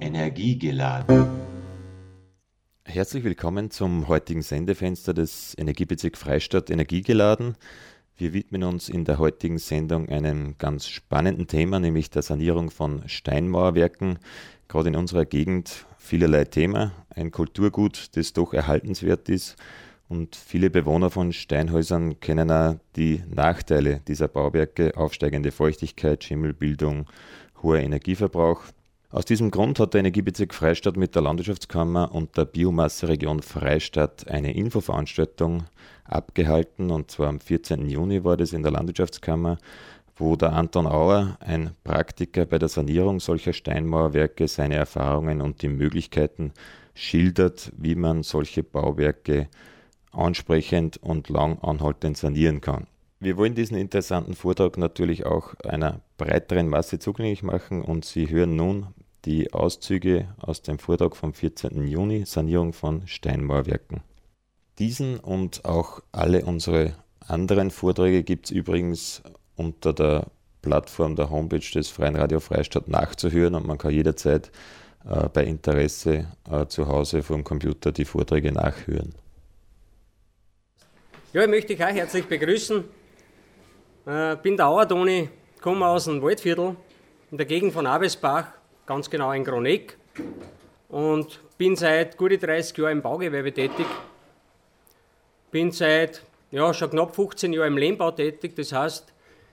Energiegeladen. Herzlich willkommen zum heutigen Sendefenster des Energiebezirk Freistadt Energiegeladen. Wir widmen uns in der heutigen Sendung einem ganz spannenden Thema, nämlich der Sanierung von Steinmauerwerken. Gerade in unserer Gegend vielerlei Thema, ein Kulturgut, das doch erhaltenswert ist und viele Bewohner von Steinhäusern kennen auch die Nachteile dieser Bauwerke, aufsteigende Feuchtigkeit, Schimmelbildung, hoher Energieverbrauch. Aus diesem Grund hat der Energiebezirk Freistadt mit der Landwirtschaftskammer und der Biomasseregion Freistadt eine Infoveranstaltung abgehalten und zwar am 14. Juni war das in der Landwirtschaftskammer, wo der Anton Auer, ein Praktiker bei der Sanierung solcher Steinmauerwerke, seine Erfahrungen und die Möglichkeiten schildert, wie man solche Bauwerke ansprechend und lang anhaltend sanieren kann. Wir wollen diesen interessanten Vortrag natürlich auch einer breiteren Masse zugänglich machen und Sie hören nun die Auszüge aus dem Vortrag vom 14. Juni Sanierung von Steinmauerwerken. Diesen und auch alle unsere anderen Vorträge gibt es übrigens unter der Plattform der Homepage des Freien Radio Freistadt nachzuhören und man kann jederzeit äh, bei Interesse äh, zu Hause vom Computer die Vorträge nachhören. Ja, ich möchte dich auch herzlich begrüßen. Äh, bin der Auertoni, komme aus dem Waldviertel in der Gegend von Abesbach, ganz genau in Groneck und bin seit gute 30 Jahren im Baugewerbe tätig. Bin seit ja, schon knapp 15 Jahren im Lehmbau tätig, das heißt,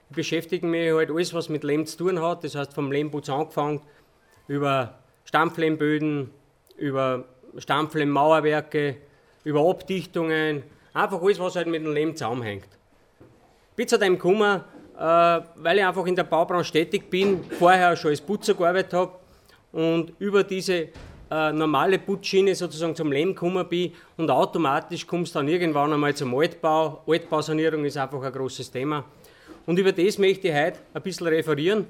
ich beschäftige mich halt alles, was mit Lehm zu tun hat, das heißt vom Lehmputz angefangen, über Stampflehmböden, über Stampflehmmauerwerke, über Abdichtungen, Einfach alles, was halt mit dem Leben zusammenhängt. Bin zu dem gekommen, äh, weil ich einfach in der Baubranche tätig bin, vorher schon als Putzer gearbeitet habe und über diese äh, normale Putzschiene sozusagen zum Leben gekommen bin und automatisch kommst du dann irgendwann einmal zum Altbau. Altbausanierung ist einfach ein großes Thema. Und über das möchte ich heute ein bisschen referieren.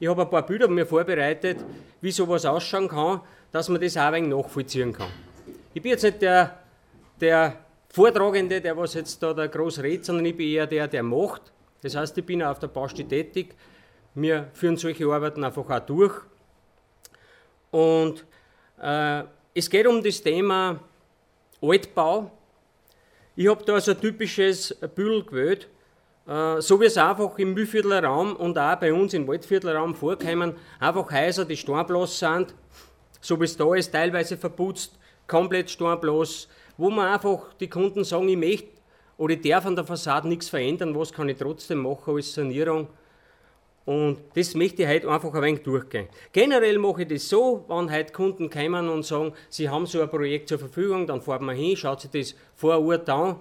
Ich habe ein paar Bilder mir vorbereitet, wie sowas ausschauen kann, dass man das auch ein wenig nachvollziehen kann. Ich bin jetzt nicht der, der Vortragende, der was jetzt da der groß redet, sondern ich bin eher der, der macht. Das heißt, ich bin auf der Baustelle tätig. Wir führen solche Arbeiten einfach auch durch. Und äh, es geht um das Thema Altbau. Ich habe da so ein typisches Bündel gewählt, äh, so wie es einfach im Mühlviertler Raum und auch bei uns im Waldviertler Raum vorkommen, einfach Häuser, die steinblass sind, so wie es da ist, teilweise verputzt, komplett steinblass, wo man einfach die Kunden sagen, ich möchte oder ich darf an der Fassade nichts verändern, was kann ich trotzdem machen als Sanierung. Und das möchte ich heute einfach ein wenig durchgehen. Generell mache ich das so, wenn heute Kunden kommen und sagen, sie haben so ein Projekt zur Verfügung, dann fahren wir hin, schaut sich das vor Ort an.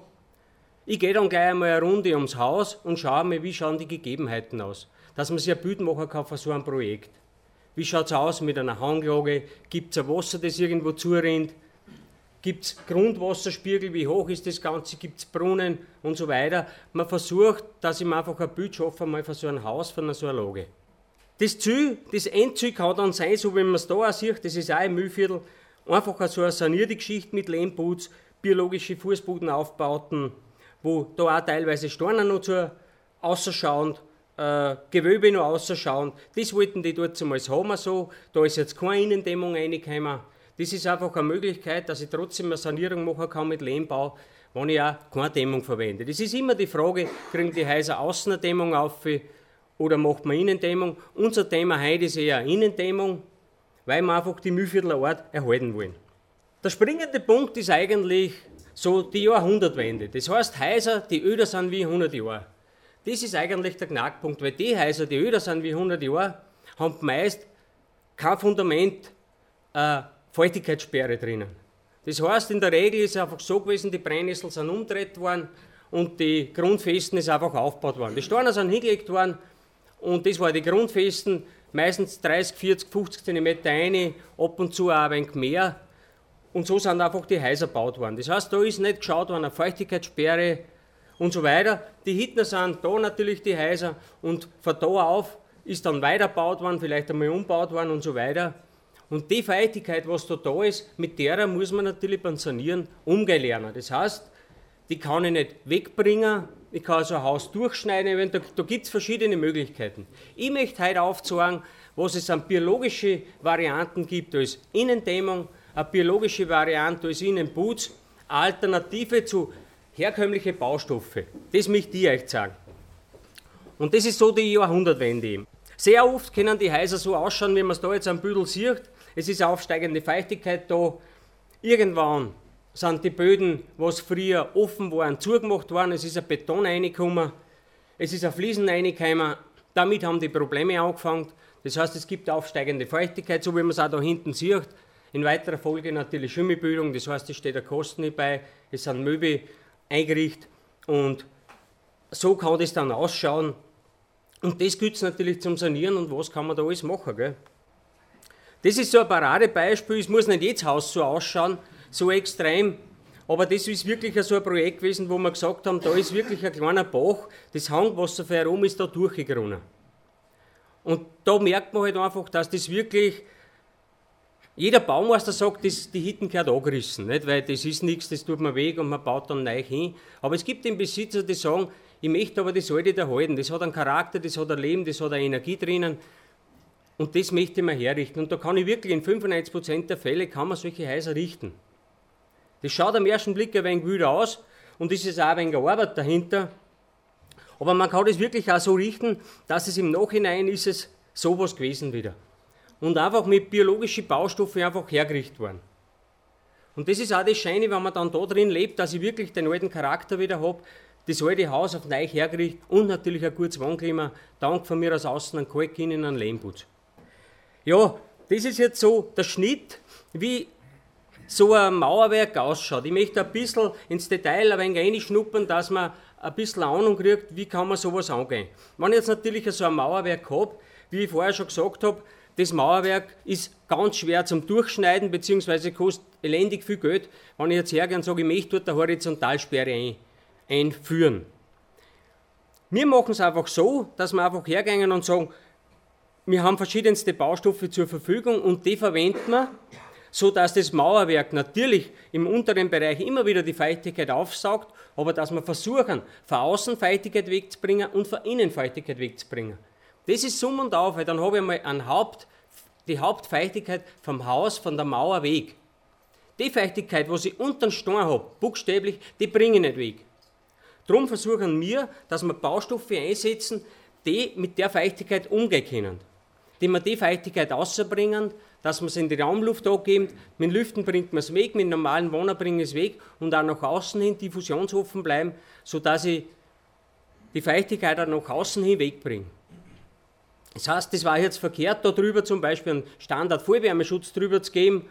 Ich gehe dann gleich einmal eine Runde ums Haus und schaue mir, wie schauen die Gegebenheiten aus. Dass man sich ein Bild machen kann von so einem Projekt. Wie schaut es aus mit einer Hanglage? Gibt es ein Wasser, das irgendwo zurennt? Gibt es Grundwasserspiegel, wie hoch ist das Ganze, gibt es Brunnen und so weiter. Man versucht, dass ich mir einfach ein Bild schaffe, mal von so einem Haus, von so einer Lage. Das Ziel, das Endziel kann dann sein, so wie man es da auch sieht, das ist auch im Mühlviertel, einfach so eine sanierte Geschichte mit Lehmputz, biologische Fußbodenaufbauten, wo da auch teilweise Steine noch zu ausschauen, äh, Gewölbe noch ausschauen. Das wollten die dort zumal haben so. Da ist jetzt keine Innendämmung reingekommen. Das ist einfach eine Möglichkeit, dass ich trotzdem eine Sanierung machen kann mit Lehmbau, wenn ich auch keine Dämmung verwende. Das ist immer die Frage, kriegen die Häuser außen eine Dämmung auf oder macht man Innendämmung? Unser Thema heute ist eher Innendämmung, weil wir einfach die Mühlviertler Ort erhalten wollen. Der springende Punkt ist eigentlich so die Jahrhundertwende. Das heißt, Häuser, die öder sind wie 100 Jahre. Das ist eigentlich der Knackpunkt, weil die Häuser, die öder sind wie 100 Jahre, haben meist kein Fundament, äh, Feuchtigkeitssperre drinnen. Das heißt, in der Regel ist es einfach so gewesen, die Brennnesseln sind umgedreht worden und die Grundfesten ist einfach aufgebaut worden. Die Steine sind hingelegt worden und das war die Grundfesten, meistens 30, 40, 50 cm eine, ab und zu auch ein wenig mehr. Und so sind einfach die Häuser gebaut worden. Das heißt, da ist nicht geschaut worden, eine Feuchtigkeitssperre und so weiter. Die Hittner sind da natürlich die Häuser und von da auf ist dann weitergebaut worden, vielleicht einmal umgebaut worden und so weiter. Und die Feuchtigkeit, was da da ist, mit der muss man natürlich beim Sanieren umgehen lernen. Das heißt, die kann ich nicht wegbringen, ich kann also ein Haus durchschneiden, da, da gibt es verschiedene Möglichkeiten. Ich möchte heute aufzeigen, was es an biologische Varianten gibt als Innendämmung, eine biologische Variante als Innenputz, Alternative zu herkömmlichen Baustoffe. Das möchte ich euch sagen. Und das ist so die Jahrhundertwende. Sehr oft können die Häuser so ausschauen, wie man es da jetzt am Büdel sieht. Es ist aufsteigende Feuchtigkeit da. Irgendwann sind die Böden, was früher offen waren, zugemacht worden. Es ist ein Beton reingekommen. Es ist ein Fliesen reingekommen. Damit haben die Probleme angefangen. Das heißt, es gibt aufsteigende Feuchtigkeit, so wie man es auch da hinten sieht. In weiterer Folge natürlich Schimmelbildung, das heißt, es steht der Kosten nicht bei, es sind Möbel eingerichtet und so kann das dann ausschauen. Und das gilt es natürlich zum Sanieren und was kann man da alles machen. Gell? Das ist so ein Paradebeispiel, es muss nicht jedes Haus so ausschauen, so extrem, aber das ist wirklich so ein Projekt gewesen, wo wir gesagt haben, da ist wirklich ein kleiner Bach, das Hangwasser für herum ist da durchgegangen. Und da merkt man halt einfach, dass das wirklich, jeder Baumeister sagt, das, die Hitten gehört angerissen, nicht? weil das ist nichts, das tut man weg und man baut dann neu hin. Aber es gibt den Besitzer, die sagen, ich möchte aber das alte erhalten, das hat einen Charakter, das hat ein Leben, das hat eine Energie drinnen und das möchte man herrichten. Und da kann ich wirklich in 95% der Fälle kann man solche Häuser richten. Das schaut am ersten Blick ein wenig wüder aus und es ist auch ein wenig Arbeit dahinter, aber man kann das wirklich auch so richten, dass es im Nachhinein ist es sowas gewesen wieder. Und einfach mit biologischen Baustoffen einfach hergerichtet worden. Und das ist auch das Scheine, wenn man dann da drin lebt, dass ich wirklich den alten Charakter wieder habe, das alte Haus auf neu hergerichtet und natürlich ein gutes Wohnklima, dank von mir aus außen an Kalk, innen an Lehmputz. Ja, das ist jetzt so der Schnitt, wie so ein Mauerwerk ausschaut. Ich möchte ein bisschen ins Detail ein wenig reinschnuppern, dass man ein bisschen Ahnung kriegt, wie kann man sowas angehen. Wenn ich jetzt natürlich so ein Mauerwerk habe, wie ich vorher schon gesagt habe, das Mauerwerk ist ganz schwer zum Durchschneiden, beziehungsweise kostet elendig viel Geld, wenn ich jetzt hergehe und sage, ich möchte dort eine Horizontalsperre ein, einführen. Wir machen es einfach so, dass wir einfach hergehen und sagen, wir haben verschiedenste Baustoffe zur Verfügung und die verwenden wir so dass das Mauerwerk natürlich im unteren Bereich immer wieder die Feuchtigkeit aufsaugt, aber dass wir versuchen, von außen Feuchtigkeit wegzubringen und von innen Feuchtigkeit wegzubringen. Das ist Summ und Auf, weil dann habe ich mal ein Haupt, die Hauptfeuchtigkeit vom Haus, von der Mauer weg. Die Feuchtigkeit, was ich unter den Stein habe, buchstäblich, die bringe ich nicht weg. Darum versuchen wir, dass wir Baustoffe einsetzen, die mit der Feuchtigkeit umgehen können. Die wir die Feuchtigkeit rausbringen, dass man es in die Raumluft angeben. Mit Lüften bringt man es weg, mit normalen Wohner bringt es weg und auch nach außen hin diffusionsoffen bleiben, sodass ich die Feuchtigkeit auch nach außen hin wegbringe. Das heißt, das war jetzt verkehrt, da drüber zum Beispiel einen Standard-Vollwärmeschutz drüber zu geben,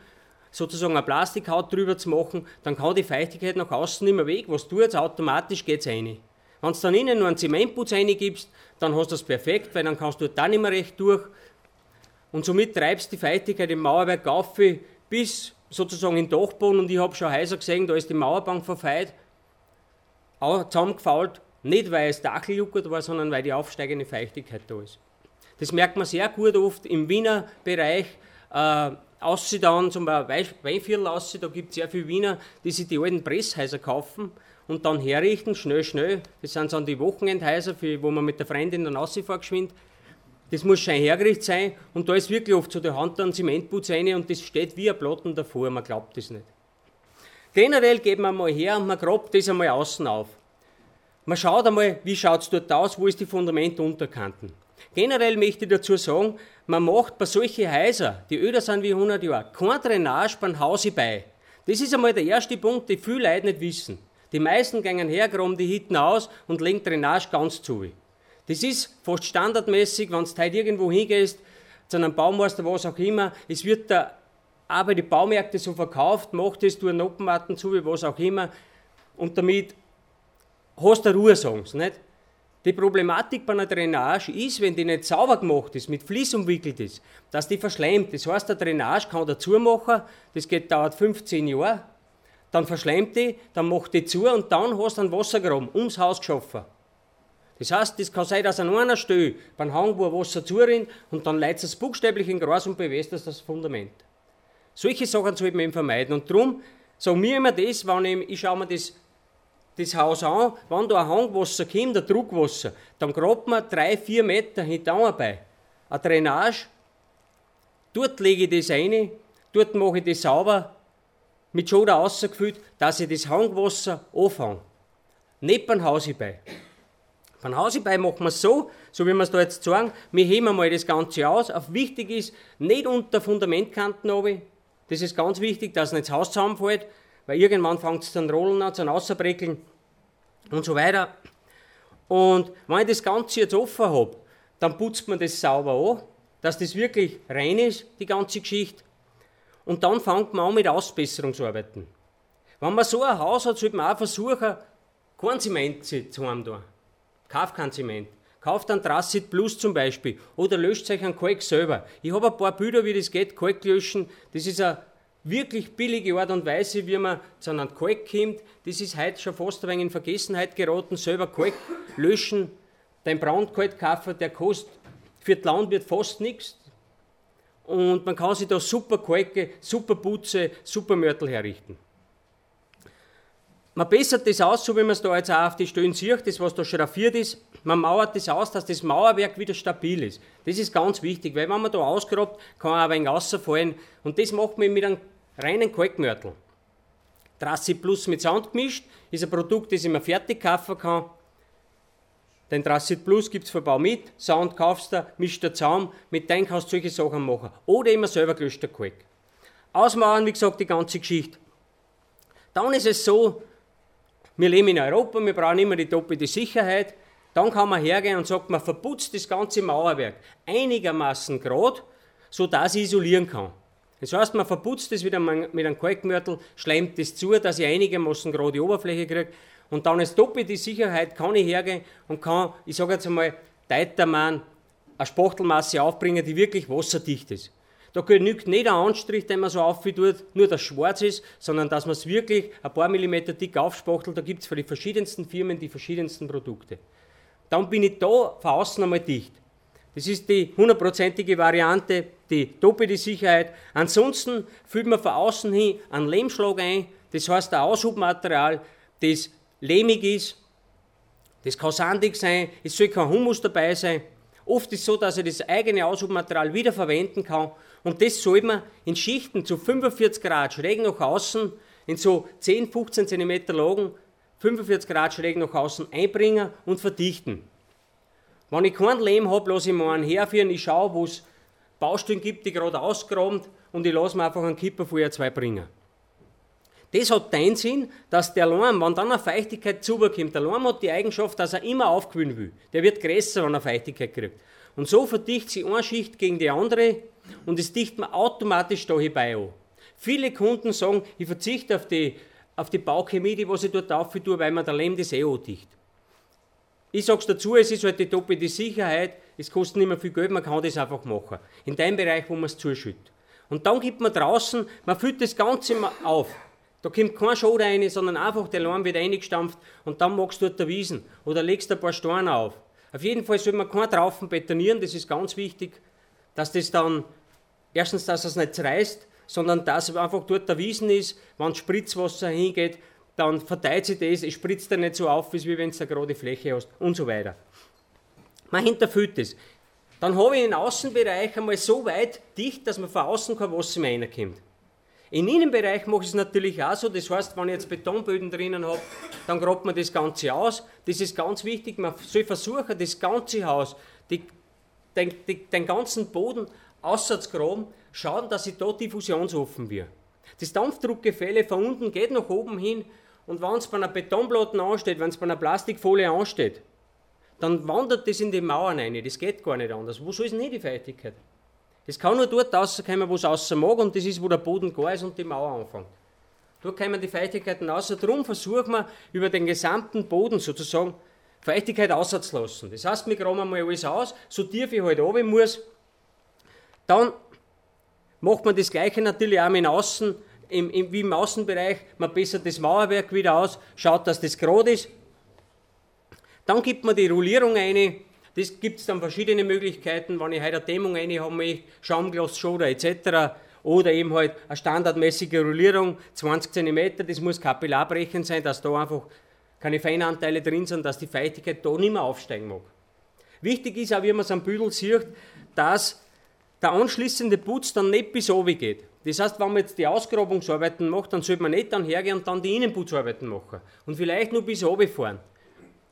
sozusagen eine Plastikhaut drüber zu machen, dann kann die Feuchtigkeit nach außen nicht mehr weg. Was du jetzt automatisch geht es rein. Wenn du dann innen nur einen Zementputz reingibst, dann hast du das perfekt, weil dann kannst du da nicht mehr recht durch und somit treibst die Feuchtigkeit im Mauerwerk auf bis sozusagen in den Dachboden und ich habe schon Häuser gesehen, da ist die Mauerbank verfeit, auch zusammengefault, nicht weil es Dacheljuckert war, sondern weil die aufsteigende Feuchtigkeit da ist. Das merkt man sehr gut oft im Wiener Bereich, äh, aussieht dann zum Beispiel Weinviertel aussieht, da gibt es sehr viele Wiener, die sich die alten Presshäuser kaufen und dann herrichten, schnell, schnell. Das sind dann die Wochenendhäuser, für, wo man mit der Freundin dann rausfährt geschwind. Das muss schon hergerichtet sein und da ist wirklich oft so der Hand dann Zementputz rein und das steht wie ein Platten davor, man glaubt das nicht. Generell geht man mal her und man grabt das einmal außen auf. Man schaut einmal, wie schaut es dort aus, wo ist die Fundamentunterkanten. Generell möchte ich dazu sagen, man macht bei solchen Häusern, die öder sind wie 100 Jahre, keine Drainage beim Hause bei. Das ist einmal der erste Punkt, den viele Leute nicht wissen. Die meisten gehen her, graben die Hitten aus und legen Drainage ganz zu. Das ist fast standardmäßig, wenn du heute irgendwo hingehst, zu einem Baumeister, was auch immer, es wird da auch bei den Baumärkten so verkauft, macht das, du einen Noppenmatten zu, wie was auch immer, und damit hast du Ruhe, sagen sie, nicht? Die Problematik bei einer Drainage ist, wenn die nicht sauber gemacht ist, mit Vlies umwickelt ist, dass die verschleimt. Das heißt, der Drainage kann dazu machen, das geht, dauert 15 Jahre, dann verschleimt die, dann macht die zu und dann hast du einen Wassergraben ums Haus geschaffen. Das heißt, das kann sein, dass an einer Stelle beim Hang, wo Wasser zurinnt, und dann leitet es buchstäblich in Gras und bewässert das Fundament. Solche Sachen sollte man eben vermeiden. Und darum sagen wir immer das, wenn ich, ich schaue mir das das Haus an, wenn da ein Hangwasser kommt, ein Druckwasser, dann grabt man drei, vier Meter hinten bei. Eine Drainage, dort lege ich das rein, dort mache ich das sauber, mit Schoder rausgefüllt, dass ich das Hangwasser anfange. Nicht beim Hausibei. Beim Hausibei machen wir es so, so wie wir es da jetzt sagen, wir heben mal das Ganze aus. Auf wichtig ist, nicht unter Fundamentkanten runter. Das ist ganz wichtig, dass nicht das Haus zusammenfällt, weil irgendwann fängt es dann rollen an, dann rauszubreckeln und so weiter. Und wenn ich das Ganze jetzt offen habe, dann putzt man das sauber an, dass das wirklich rein ist, die ganze Geschichte. Und dann fängt man an mit Ausbesserungsarbeiten. Wenn man so ein Haus hat, sollte man auch versuchen, kein Zement zu haben da. Kauft kein Zement. Kauft einen Trassit Plus zum Beispiel oder löscht euch einen Kalk selber. Ich habe ein paar Bilder, wie das geht, Kalk löschen. Das ist eine wirklich billige Art und Weise, wie man zu einem Kalk kommt. Das ist heute schon fast ein wenig in Vergessenheit geraten. Selber Kalk löschen, dein Braunkalk kaufen, der kostet für den Landwirt fast nichts. Und man kann sich da super Kalke, super Putze, super Mörtel herrichten. Man bessert das aus, so wie man es da jetzt auch auf die Stellen sieht, das was da schraffiert ist. Man mauert das aus, dass das Mauerwerk wieder stabil ist. Das ist ganz wichtig, weil wenn man da ausgrabt, kann auch ein wenig rausfallen. Und das macht man mit einem reinen Kalkmörtel. Trassi Plus mit Sand gemischt, ist ein Produkt, das ich mir fertig kaufen kann. Den Trassit Plus gibt es von Bau mit, Sound kaufst du, mischt du zusammen, mit dem kannst du solche Sachen machen. Oder immer selber gelöschter Kalk. Ausmauern, wie gesagt, die ganze Geschichte. Dann ist es so, wir leben in Europa, wir brauchen immer die doppelte Sicherheit. Dann kann man hergehen und sagt, man verputzt das ganze Mauerwerk einigermaßen gerade, sodass ich isolieren kann. Das heißt, man verputzt es wieder mit einem Kalkmörtel, schleimt das zu, dass ich einigermaßen gerade die Oberfläche kriege. Und dann ist doppelte Sicherheit, kann ich hergehen und kann, ich sage jetzt einmal, Teitermann eine Spachtelmasse aufbringen, die wirklich wasserdicht ist. Da genügt nicht ein Anstrich, den man so auftut, nur dass schwarz ist, sondern dass man es wirklich ein paar Millimeter dick aufspachtelt. Da gibt es für die verschiedensten Firmen die verschiedensten Produkte. Dann bin ich da von außen einmal dicht. Das ist die hundertprozentige Variante, die doppelte Sicherheit. Ansonsten füllt man von außen hin einen Lehmschlag ein, das heißt ein Aushubmaterial, das lehmig ist, das kann sandig sein, es soll kein Humus dabei sein. Oft ist es so, dass ich das eigene Aushubmaterial wieder verwenden kann und das soll man in Schichten zu 45 Grad schräg nach außen, in so 10, 15 cm Lagen, 45 Grad schräg nach außen einbringen und verdichten. Wenn ich keinen Lehm habe, lasse ich mir einen herführen, ich schaue, wo es Baustellen gibt, die gerade ausgraben und ich lasse mir einfach einen Kipper vorher zwei bringen. Das hat den Sinn, dass der Leim, wenn dann eine Feuchtigkeit zubekommt, der Leim hat die Eigenschaft, dass er immer aufquillen will. Der wird größer, wenn er Feuchtigkeit kriegt. Und so verdichtet sich eine Schicht gegen die andere und es dichtet man automatisch da hierbei an. Viele Kunden sagen, ich verzichte auf die, auf die Bauchemie, die was ich dort tue, weil man der Lehm das eh andicht. Ich sage es dazu, es ist halt die doppelte Sicherheit, es kostet nicht mehr viel Geld, man kann das einfach machen. In dem Bereich, wo man es zuschüttet. Und dann gibt man draußen, man füllt das Ganze auf. Da kommt kein Schade rein, sondern einfach der Leim wird eingestampft und dann magst du dort der Wiesen oder legst ein paar Steine auf. Auf jeden Fall soll man keinen Traufen betonieren, das ist ganz wichtig, dass das dann, erstens, dass es nicht zerreißt, sondern dass einfach dort der Wiesen ist, wenn Spritzwasser hingeht, dann verteilt sich das, es spritzt dann nicht so auf, wie wenn du eine gerade Fläche hast und so weiter. Man hinterfüllt das. Dann habe ich den Außenbereich einmal so weit dicht, dass man von außen kein Wasser mehr reinkommt. Im Innenbereich mache ich es natürlich auch so, das heißt, wenn ich jetzt Betonböden drinnen habe, dann grabt man das Ganze aus. Das ist ganz wichtig, man soll versuchen, das ganze Haus, die, den, den ganzen Boden außer zu graben, schauen, dass ich da diffusionsoffen wird. Das Dampfdruckgefälle von unten geht nach oben hin und wenn es bei einer Betonplatte ansteht, wenn es bei einer Plastikfolie ansteht, dann wandert das in die Mauern rein. Das geht gar nicht anders. Wo soll es nicht die Feuchtigkeit? Das kann nur dort rauskommen, wo es außer mag, und das ist, wo der Boden gar ist und die Mauer anfängt. Dort kommen die Feuchtigkeiten raus. Darum versuchen wir, über den gesamten Boden sozusagen Feuchtigkeit auszulassen. Das heißt, wir graben einmal alles aus, so tief ich halt runter muss. Dann macht man das Gleiche natürlich auch im Außen, im, im, wie im Außenbereich. Man bessert das Mauerwerk wieder aus, schaut, dass das gerade ist. Dann gibt man die Rollierung ein, das gibt es dann verschiedene Möglichkeiten, wenn ich heute eine Dämmung rein haben möchte, Schaumglas, Schoder etc. Oder eben halt eine standardmäßige Rollierung, 20 cm, das muss kapillarbrechend sein, dass da einfach keine Feinanteile drin sind, dass die Feuchtigkeit da nicht mehr aufsteigen mag. Wichtig ist auch, wie man es am Büdel sieht, dass der anschließende Putz dann nicht bis oben geht. Das heißt, wenn man jetzt die Ausgrabungsarbeiten macht, dann sollte man nicht dann hergehen und dann die Innenputzarbeiten machen. Und vielleicht nur bis oben fahren.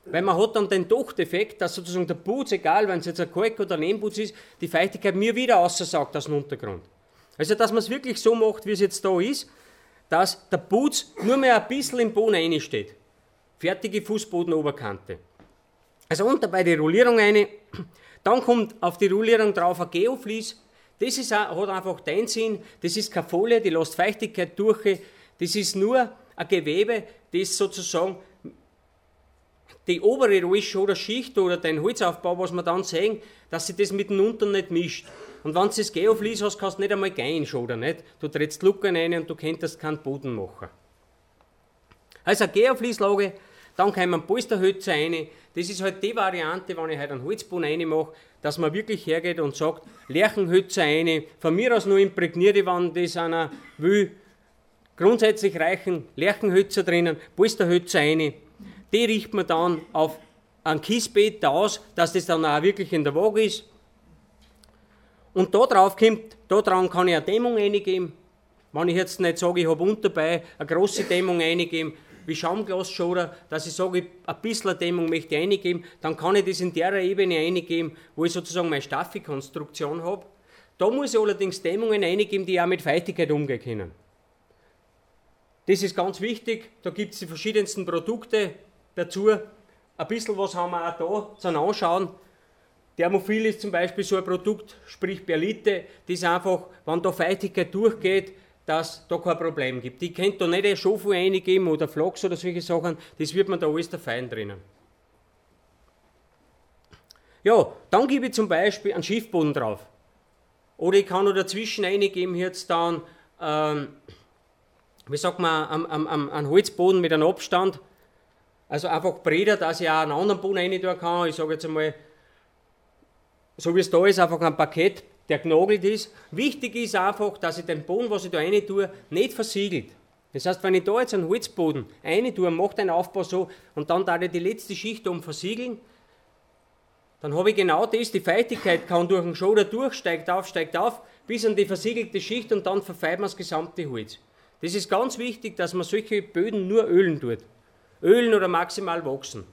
Weil man hat dann den Dochteffekt, dass sozusagen der Putz, egal wenn es jetzt ein Kalk oder ein Nebenputz ist, die Feuchtigkeit mir wieder aussaugt aus dem Untergrund. Also, dass man es wirklich so macht, wie es jetzt da ist, dass der Putz nur mehr ein bisschen im Boden reinsteht. Fertige Fußbodenoberkante. Also unter bei der Rollierung eine. Dann kommt auf die Rollierung drauf ein Geoflies. Das ist auch, hat einfach den Sinn, das ist keine Folie, die lässt Feuchtigkeit durch. Das ist nur ein Gewebe, das sozusagen die obere Rollschoderschicht oder den Holzaufbau, was wir dann sehen, dass sich das mit dem Unteren nicht mischt. Und wenn du das Geoflies hast, kannst du nicht einmal gehen, Schoder, nicht? Du trittst Lucken rein und du könntest keinen Boden machen. Also eine Geoflieslage, dann kommen Polsterhölzer rein. Das ist halt die Variante, wenn ich halt einen Holzboden reinmache, dass man wirklich hergeht und sagt, Lärchenhölzer rein, von mir aus nur imprägnierte, wenn das einer will. Grundsätzlich reichen Lärchenhölzer drinnen, Polsterhölzer rein. Die richtet man dann auf ein Kiesbett aus, dass das dann auch wirklich in der Waage ist. Und da drauf kommt, da dran kann ich eine Dämmung reingeben. Wenn ich jetzt nicht sage, ich habe unterbei eine große Dämmung reingeben, wie Schaumglasschoder, dass ich sage, ein bisschen Dämmung möchte ich reingeben, dann kann ich das in der Ebene reingeben, wo ich sozusagen meine Staffelkonstruktion habe. Da muss ich allerdings Dämmungen reingeben, die auch mit Feuchtigkeit umgehen können. Das ist ganz wichtig, da gibt es die verschiedensten Produkte dazu. Ein bisschen was haben wir auch da zum Anschauen. Thermophil ist zum Beispiel so ein Produkt, sprich Perlite, das einfach, wenn da Feuchtigkeit durchgeht, dass da kein Problem gibt. Die könnt da nicht ein Schofu reingeben oder Flachs oder solche Sachen, das wird man da alles da fein drinnen. Ja, dann gebe ich zum Beispiel einen Schiffboden drauf. Oder ich kann noch dazwischen reingeben, jetzt dann, ähm, wie sagt man, einen, einen, einen Holzboden mit einem Abstand. Also einfach Breder, dass ich auch einen anderen Boden rein tun kann. Ich sage jetzt einmal, so wie es da ist, einfach ein Parkett der genagelt ist. Wichtig ist einfach, dass ich den Boden, was ich da rein tue, nicht versiegelt. Das heißt, wenn ich da jetzt einen Holzboden rein tue, mache den Aufbau so und dann da ich die letzte Schicht um versiegeln, dann habe ich genau das, die Feuchtigkeit kann durch den Schoder durch, steigt auf, steigt auf, bis an die versiegelte Schicht und dann verfeinert man das gesamte Holz. Das ist ganz wichtig, dass man solche Böden nur ölen tut. Ölen oder maximal wachsen.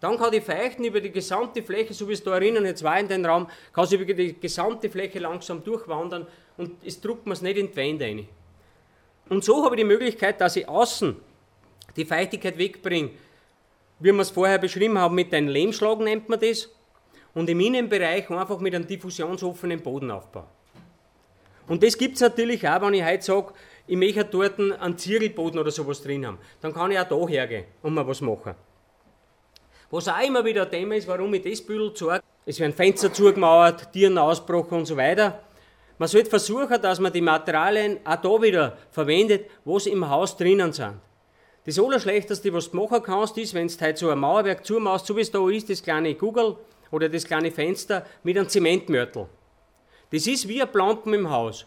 Dann kann die Feuchten über die gesamte Fläche, so wie es da erinnern jetzt war in den Raum, kann sie über die gesamte Fläche langsam durchwandern und es druckt man es nicht in die Wände rein. Und so habe ich die Möglichkeit, dass ich außen die Feuchtigkeit wegbringe, wie wir es vorher beschrieben haben, mit einem Lehmschlag nennt man das, und im Innenbereich einfach mit einem diffusionsoffenen Bodenaufbau. Und das gibt es natürlich auch, wenn ich heute sage, ich möchte dort einen Ziegelboden oder sowas drin haben. Dann kann ich auch da hergehen und mal was machen. Was auch immer wieder ein Thema ist, warum ich das Büdel zeige, es werden Fenster zugemauert, Tieren ausbrochen und so weiter. Man sollte versuchen, dass man die Materialien auch da wieder verwendet, wo sie im Haus drinnen sind. Das Allerschlechteste, was du machen kannst, ist, wenn du halt so ein Mauerwerk zumachst, so wie es da ist, das kleine Kugel oder das kleine Fenster mit einem Zementmörtel. Das ist wie ein Plampen im Haus.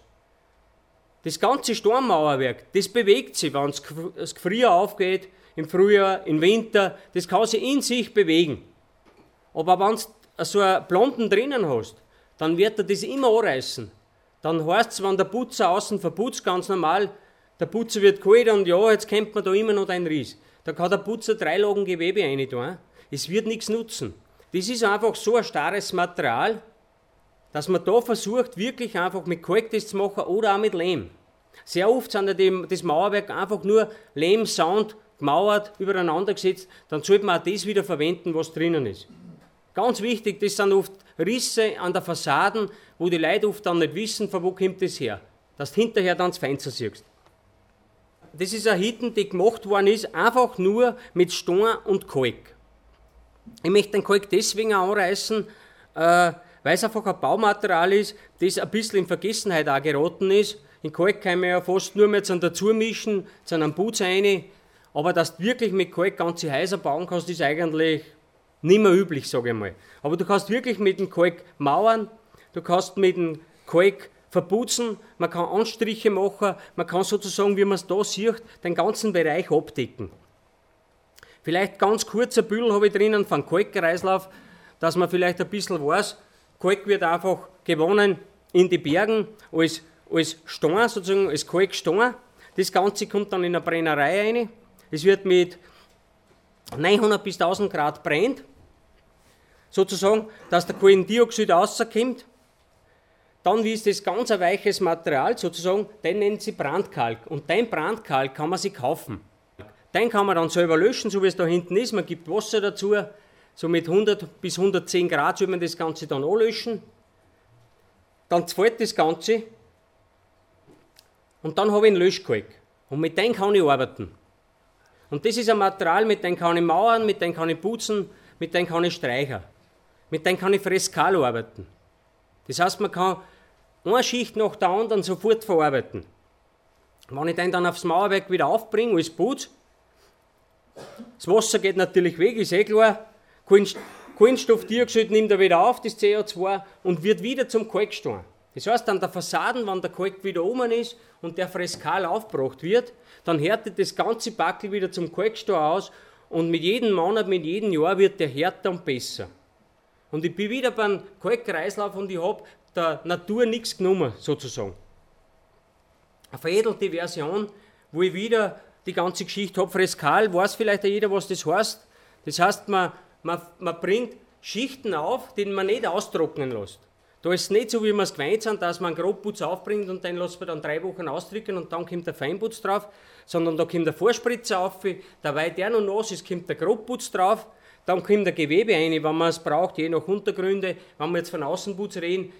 Das ganze Sturmmauerwerk, das bewegt sich, wenn es Gefrier aufgeht, im Frühjahr, im Winter, das kann sich in sich bewegen. Aber wenn du so einen Plomben drinnen hast, dann wird er das immer anreißen. Dann heißt es, wenn der Putzer außen verputzt, ganz normal, der Putzer wird kalt und ja, jetzt kennt man da immer noch einen Ries. Da kann der Putzer drei Lagen Gewebe rein tun. Es wird nichts nutzen. Das ist einfach so ein starres Material, dass man da versucht, wirklich einfach mit Kalk das zu machen oder auch mit Lehm. Sehr oft sind das Mauerwerk einfach nur Lehm, Sand gemauert, übereinander gesetzt, dann sollte man auch das wieder verwenden, was drinnen ist. Ganz wichtig, das sind oft Risse an der Fassaden, wo die Leute oft dann nicht wissen, von wo kommt das her. Dass du hinterher dann das Fenster siehst. Das ist eine Hitten, die gemacht worden ist, einfach nur mit Stein und Kalk. Ich möchte den Kalk deswegen anreißen, äh, weil es einfach ein Baumaterial ist, das ein bisschen in Vergessenheit auch geraten ist. In Kalk kann man ja fast nur mehr dazu mischen, zu einem Putz rein, aber dass du wirklich mit Kalk ganze Häuser bauen kannst, ist eigentlich nicht mehr üblich, sage ich mal. Aber du kannst wirklich mit dem Kalk mauern, du kannst mit dem Kalk verputzen, man kann Anstriche machen, man kann sozusagen, wie man es da sieht, den ganzen Bereich abdecken. Vielleicht ganz kurzer Bündel habe ich drinnen von Kalkkreislauf, dass man vielleicht ein bisschen weiß, Kalk wird einfach gewonnen in die Bergen als, als Stein, sozusagen als Kalkstein. Das Ganze kommt dann in eine Brennerei rein. Es wird mit 900 bis 1000 Grad brennt, sozusagen, dass der Kohlendioxid rauskommt. Dann ist das ganz ein weiches Material, sozusagen, den nennen sie Brandkalk. Und den Brandkalk kann man sich kaufen. Den kann man dann selber löschen, so wie es da hinten ist. Man gibt Wasser dazu, so mit 100 bis 110 Grad soll man das Ganze dann anlöschen. Dann zerfällt das Ganze und dann habe ich einen Löschkalk. Und mit dem kann ich arbeiten. Und das ist ein Material, mit dem kann ich mauern, mit dem kann ich putzen, mit dem kann ich streichen. Mit dem kann ich freskal arbeiten. Das heißt, man kann eine Schicht nach der anderen sofort verarbeiten. Wenn ich den dann aufs Mauerwerk wieder aufbringe, als Putz, das Wasser geht natürlich weg, ist eh klar. Kohlenstoffdioxid nimmt er wieder auf, das CO2, und wird wieder zum Kalkstein. Das heißt, an der Fassaden, wenn der Kalk wieder oben ist und der Freskal aufgebracht wird, dann härtet das ganze Backel wieder zum Kalkstein aus und mit jedem Monat, mit jedem Jahr wird der härter und besser. Und ich bin wieder beim Kalkkreislauf und ich habe der Natur nichts genommen, sozusagen. Eine veredelte Version, wo ich wieder die ganze Geschichte habe. Freskal, weiß vielleicht jeder, was das heißt. Das heißt, man, man, man bringt Schichten auf, die man nicht austrocknen lässt. Da ist es nicht so, wie wir es gewöhnt sind, dass man einen Grobputz aufbringt und den lässt man dann drei Wochen ausdrücken und dann kommt der Feinputz drauf, sondern da kommt der Vorspritzer auf, dabei der noch nass ist, kommt der Grobputz drauf, dann kommt der Gewebe rein, wenn man es braucht, je nach Untergründe, wenn wir jetzt von Außenputz reden,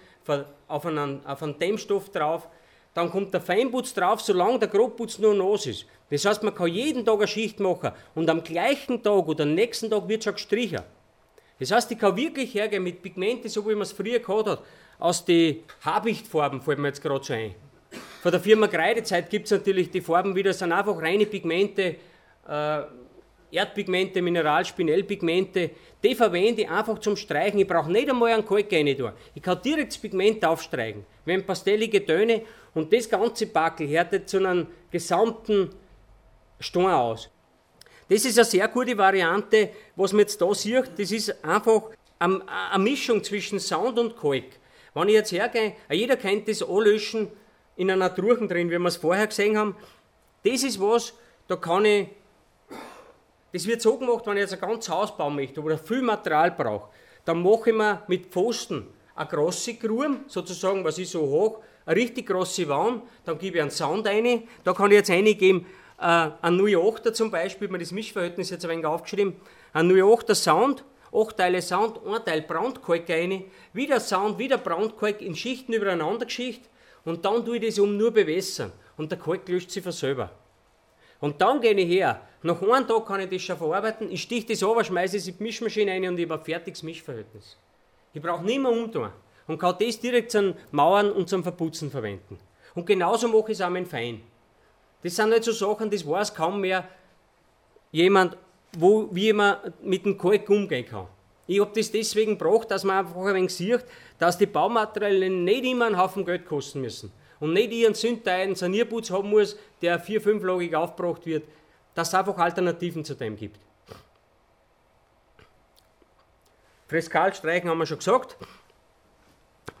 auf einen, auf einen Dämmstoff drauf, dann kommt der Feinputz drauf, solange der Grobputz nur nass ist. Das heißt, man kann jeden Tag eine Schicht machen und am gleichen Tag oder am nächsten Tag wird schon gestrichen. Das heißt, ich kann wirklich hergehen mit Pigmente, so wie man es früher gehabt hat, aus den Habichtfarben, fällt mir jetzt gerade so ein. Von der Firma Kreidezeit gibt es natürlich die Farben wieder, sind einfach reine Pigmente, äh, Erdpigmente, Mineralspinellpigmente, die verwende ich einfach zum Streichen. Ich brauche nicht einmal einen Kalk rein da. Ich kann direkt das Pigment aufstreichen. Wenn pastellige Töne und das ganze Backel härtet zu einem gesamten Stein aus. Das ist eine sehr gute Variante, was man jetzt da sieht. Das ist einfach eine Mischung zwischen Sound und Kalk. Wenn ich jetzt hergehe, jeder kennt das Anlöschen in einer Truchen drin, wie wir es vorher gesehen haben. Das ist was, da kann ich, das wird so gemacht, wenn ich jetzt ein ganzes Haus bauen möchte oder viel Material brauche, dann mache ich mir mit Pfosten eine große Grube, sozusagen, was ist so hoch, eine richtig große Wand, dann gebe ich einen Sound rein, da kann ich jetzt reingeben, äh, ein 08er zum Beispiel, mir das Mischverhältnis jetzt ein wenig aufgeschrieben, ein 08er Sound, 8 Teile Sound, ein Teil Brandkalk rein, wieder Sound, wieder Brandkalk in Schichten übereinander geschicht und dann tue ich das um nur bewässern und der Kalk löscht sich von selber. Und dann gehe ich her, nach einem Tag kann ich das schon verarbeiten, ich stich das an, schmeiße es in die Mischmaschine rein und ich habe ein fertiges Mischverhältnis. Ich brauche nicht mehr umtun und kann das direkt zum Mauern und zum Verputzen verwenden. Und genauso mache ich es auch mit Fein. Das sind halt so Sachen, das weiß kaum mehr jemand, wo, wie man mit dem Kalk umgehen kann. Ich habe das deswegen gebracht, dass man einfach ein wenig sieht, dass die Baumaterialien nicht immer einen Haufen Geld kosten müssen. Und nicht ihren Sündteil einen Sanierputz haben muss, der vier-, fünflagig aufgebracht wird, dass es einfach Alternativen zu dem gibt. Freskalstreichen haben wir schon gesagt.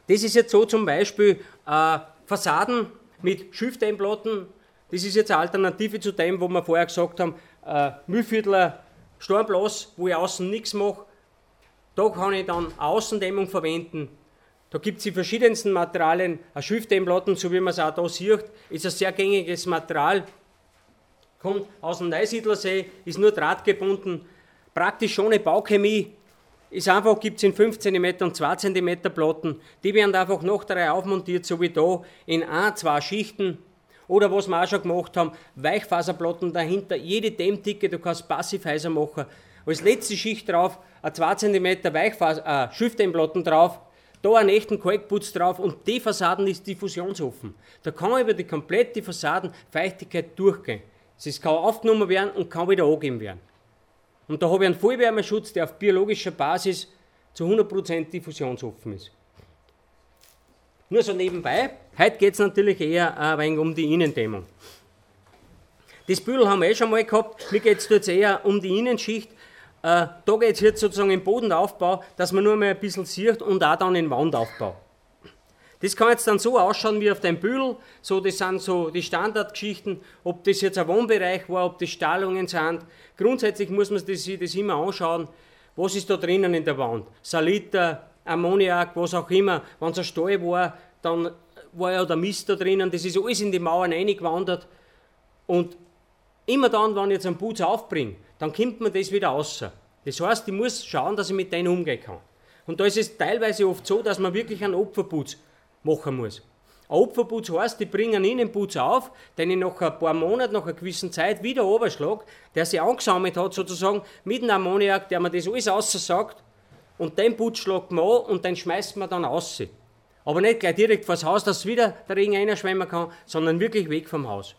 Das ist jetzt so zum Beispiel äh, Fassaden mit Schiffdämmplatten das ist jetzt eine Alternative zu dem, wo wir vorher gesagt haben, äh, Mühlviertler Stornblas, wo ich außen nichts mache. Da kann ich dann Außendämmung verwenden. Da gibt es die verschiedensten Materialien. Ein Schiffdämmplatten, so wie man es auch da sieht, ist ein sehr gängiges Material. Kommt aus dem Neusiedlersee, ist nur drahtgebunden, praktisch ohne Bauchemie. Ist einfach, gibt es in 5 cm und 2 cm Platten. Die werden einfach nach der Reihe aufmontiert, so wie da, in ein, zwei Schichten. Oder was wir auch schon gemacht haben, Weichfaserplatten dahinter, jede Dämmdicke, du kannst Passivhäuser machen. Als letzte Schicht drauf, ein 2 cm Weichfaser, äh, drauf, da einen echten Kalkputz drauf und die Fassaden ist diffusionsoffen. Da kann über die komplette Fassadenfeuchtigkeit durchgehen. Es kann aufgenommen werden und kann wieder angegeben werden. Und da habe ich einen Vollwärmeschutz, der auf biologischer Basis zu 100% diffusionsoffen ist. Nur so nebenbei, heute geht es natürlich eher ein wenig um die Innendämmung. Das Büdel haben wir eh schon mal gehabt. Mir geht es jetzt eher um die Innenschicht. Äh, da geht es jetzt sozusagen im Bodenaufbau, dass man nur mal ein bisschen sieht und auch dann im Wandaufbau. Das kann jetzt dann so ausschauen wie auf dem Büdel. So, das sind so die Standardgeschichten, ob das jetzt ein Wohnbereich war, ob das Stallungen sind. Grundsätzlich muss man sich das immer anschauen, was ist da drinnen in der Wand. Saliter, Ammoniak, was auch immer. Wenn es ein Stall war, dann war ja der Mist da drinnen. Das ist alles in die Mauern eingewandert. Und immer dann, wenn ich jetzt einen Putz aufbringe, dann kommt man das wieder raus. Das heißt, ich muss schauen, dass ich mit denen umgehen kann. Und da ist es teilweise oft so, dass man wirklich einen Opferputz machen muss. Ein Opferputz heißt, ich bringe einen Innenputz auf, den ich nach ein paar Monaten, nach einer gewissen Zeit wieder überschlage, der sich angesammelt hat sozusagen mit dem Ammoniak, der mir das alles aussagt und den Putz schlagt man an und den schmeißt man dann raus. Aber nicht gleich direkt vors Haus, dass wieder der Regen einschwemmen kann, sondern wirklich weg vom Haus.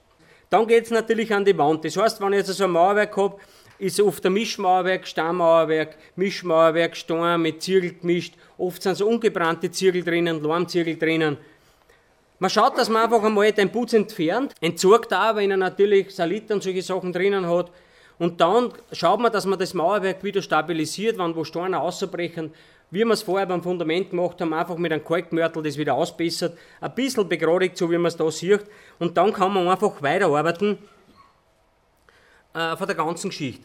Dann geht es natürlich an die Wand. Das heißt, wenn ich jetzt so ein Mauerwerk habe, ist oft ein Mischmauerwerk, Stammmauerwerk, Mischmauerwerk, Stein mit Zirkel gemischt. Oft sind so ungebrannte Zirkel drinnen, Lärmzirkel drinnen. Man schaut, dass man einfach einmal den Putz entfernt, entsorgt auch, wenn er natürlich Saliter und solche Sachen drinnen hat. Und dann schaut man, dass man das Mauerwerk wieder stabilisiert, wenn wo Steine ausbrechen, wie wir es vorher beim Fundament gemacht haben, einfach mit einem Kalkmörtel das wieder ausbessert, ein bisschen begradigt, so wie man es da sieht. Und dann kann man einfach weiterarbeiten äh, von der ganzen Geschichte.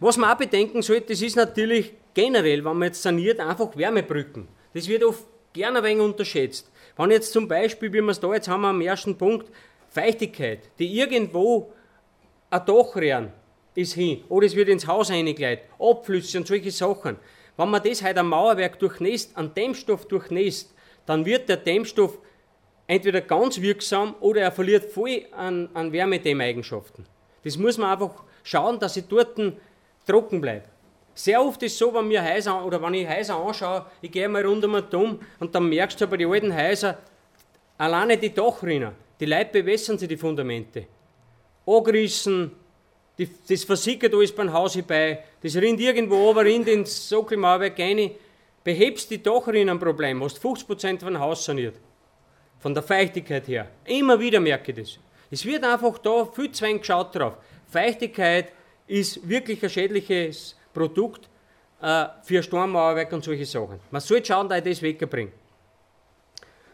Was man auch bedenken sollte, das ist natürlich generell, wenn man jetzt saniert, einfach Wärmebrücken. Das wird oft gerne ein wenig unterschätzt. Wenn jetzt zum Beispiel, wie wir es da jetzt haben am ersten Punkt, Feuchtigkeit, die irgendwo ein Dach rehren, ist hin, oder es wird ins Haus eingeleitet, Abflüsse und solche Sachen. Wenn man das halt am Mauerwerk durchnässt, an Dämmstoff durchnässt, dann wird der Dämmstoff entweder ganz wirksam oder er verliert voll an, an Wärmedämmeigenschaften. Das muss man einfach schauen, dass ich dort trocken bleibe. Sehr oft ist es so, wenn wir Häuser, oder wenn ich Häuser anschaue, ich gehe mal rund um den Dom und dann merkst du bei den alten Häusern, alleine die Dachrinner, die Leute bewässern sich die Fundamente. Angerissen, die, das versickert alles beim Haus bei, das rinnt irgendwo oben in ins Sockelmauerwerk rein, behebst die Dachrinnenproblem, hast 50% von Haus saniert. Von der Feuchtigkeit her. Immer wieder merke ich das. Es wird einfach da viel zu wenig geschaut drauf. Feuchtigkeit ist wirklich ein schädliches Produkt äh, für Sturmmauerwerk und solche Sachen. Man sollte schauen, dass ich das wegbringe.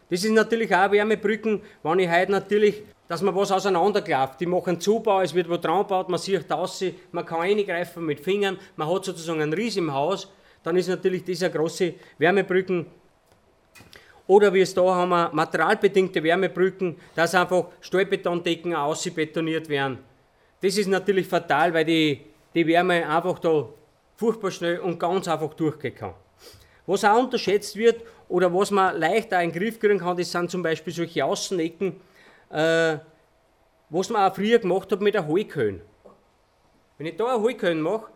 Das ist natürlich auch Wärmebrücken, wenn ich heute natürlich, dass man was auseinanderklafft. Die machen Zubau, es wird wo dran gebaut, man sieht aus, man kann eingreifen mit Fingern, man hat sozusagen einen Ries im Haus, dann ist natürlich dieser große Wärmebrücken oder wie es da haben wir materialbedingte Wärmebrücken, dass einfach Stahlbetondecken ausbetoniert werden. Das ist natürlich fatal, weil die, die Wärme einfach da furchtbar schnell und ganz einfach durchgehen kann. Was auch unterschätzt wird oder was man leicht auch in den Griff kriegen kann, das sind zum Beispiel solche Außenecken, äh, was man auch früher gemacht hat mit der Hohlköln. Wenn ich da eine Hohlköln mache,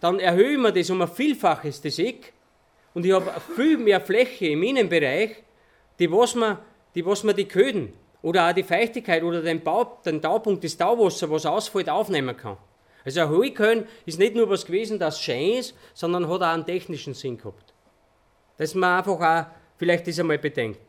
dann erhöhe ich mir das um ein Vielfaches das Eck und ich habe viel mehr Fläche im Innenbereich, die was man die, was man die Köden oder auch die Feuchtigkeit oder den, Bau, den Taupunkt des Tauwassers, was ausfällt, aufnehmen kann. Also ein Hohlköln ist nicht nur was gewesen, das schön ist, sondern hat auch einen technischen Sinn gehabt. Dass man einfach auch vielleicht das einmal bedenkt.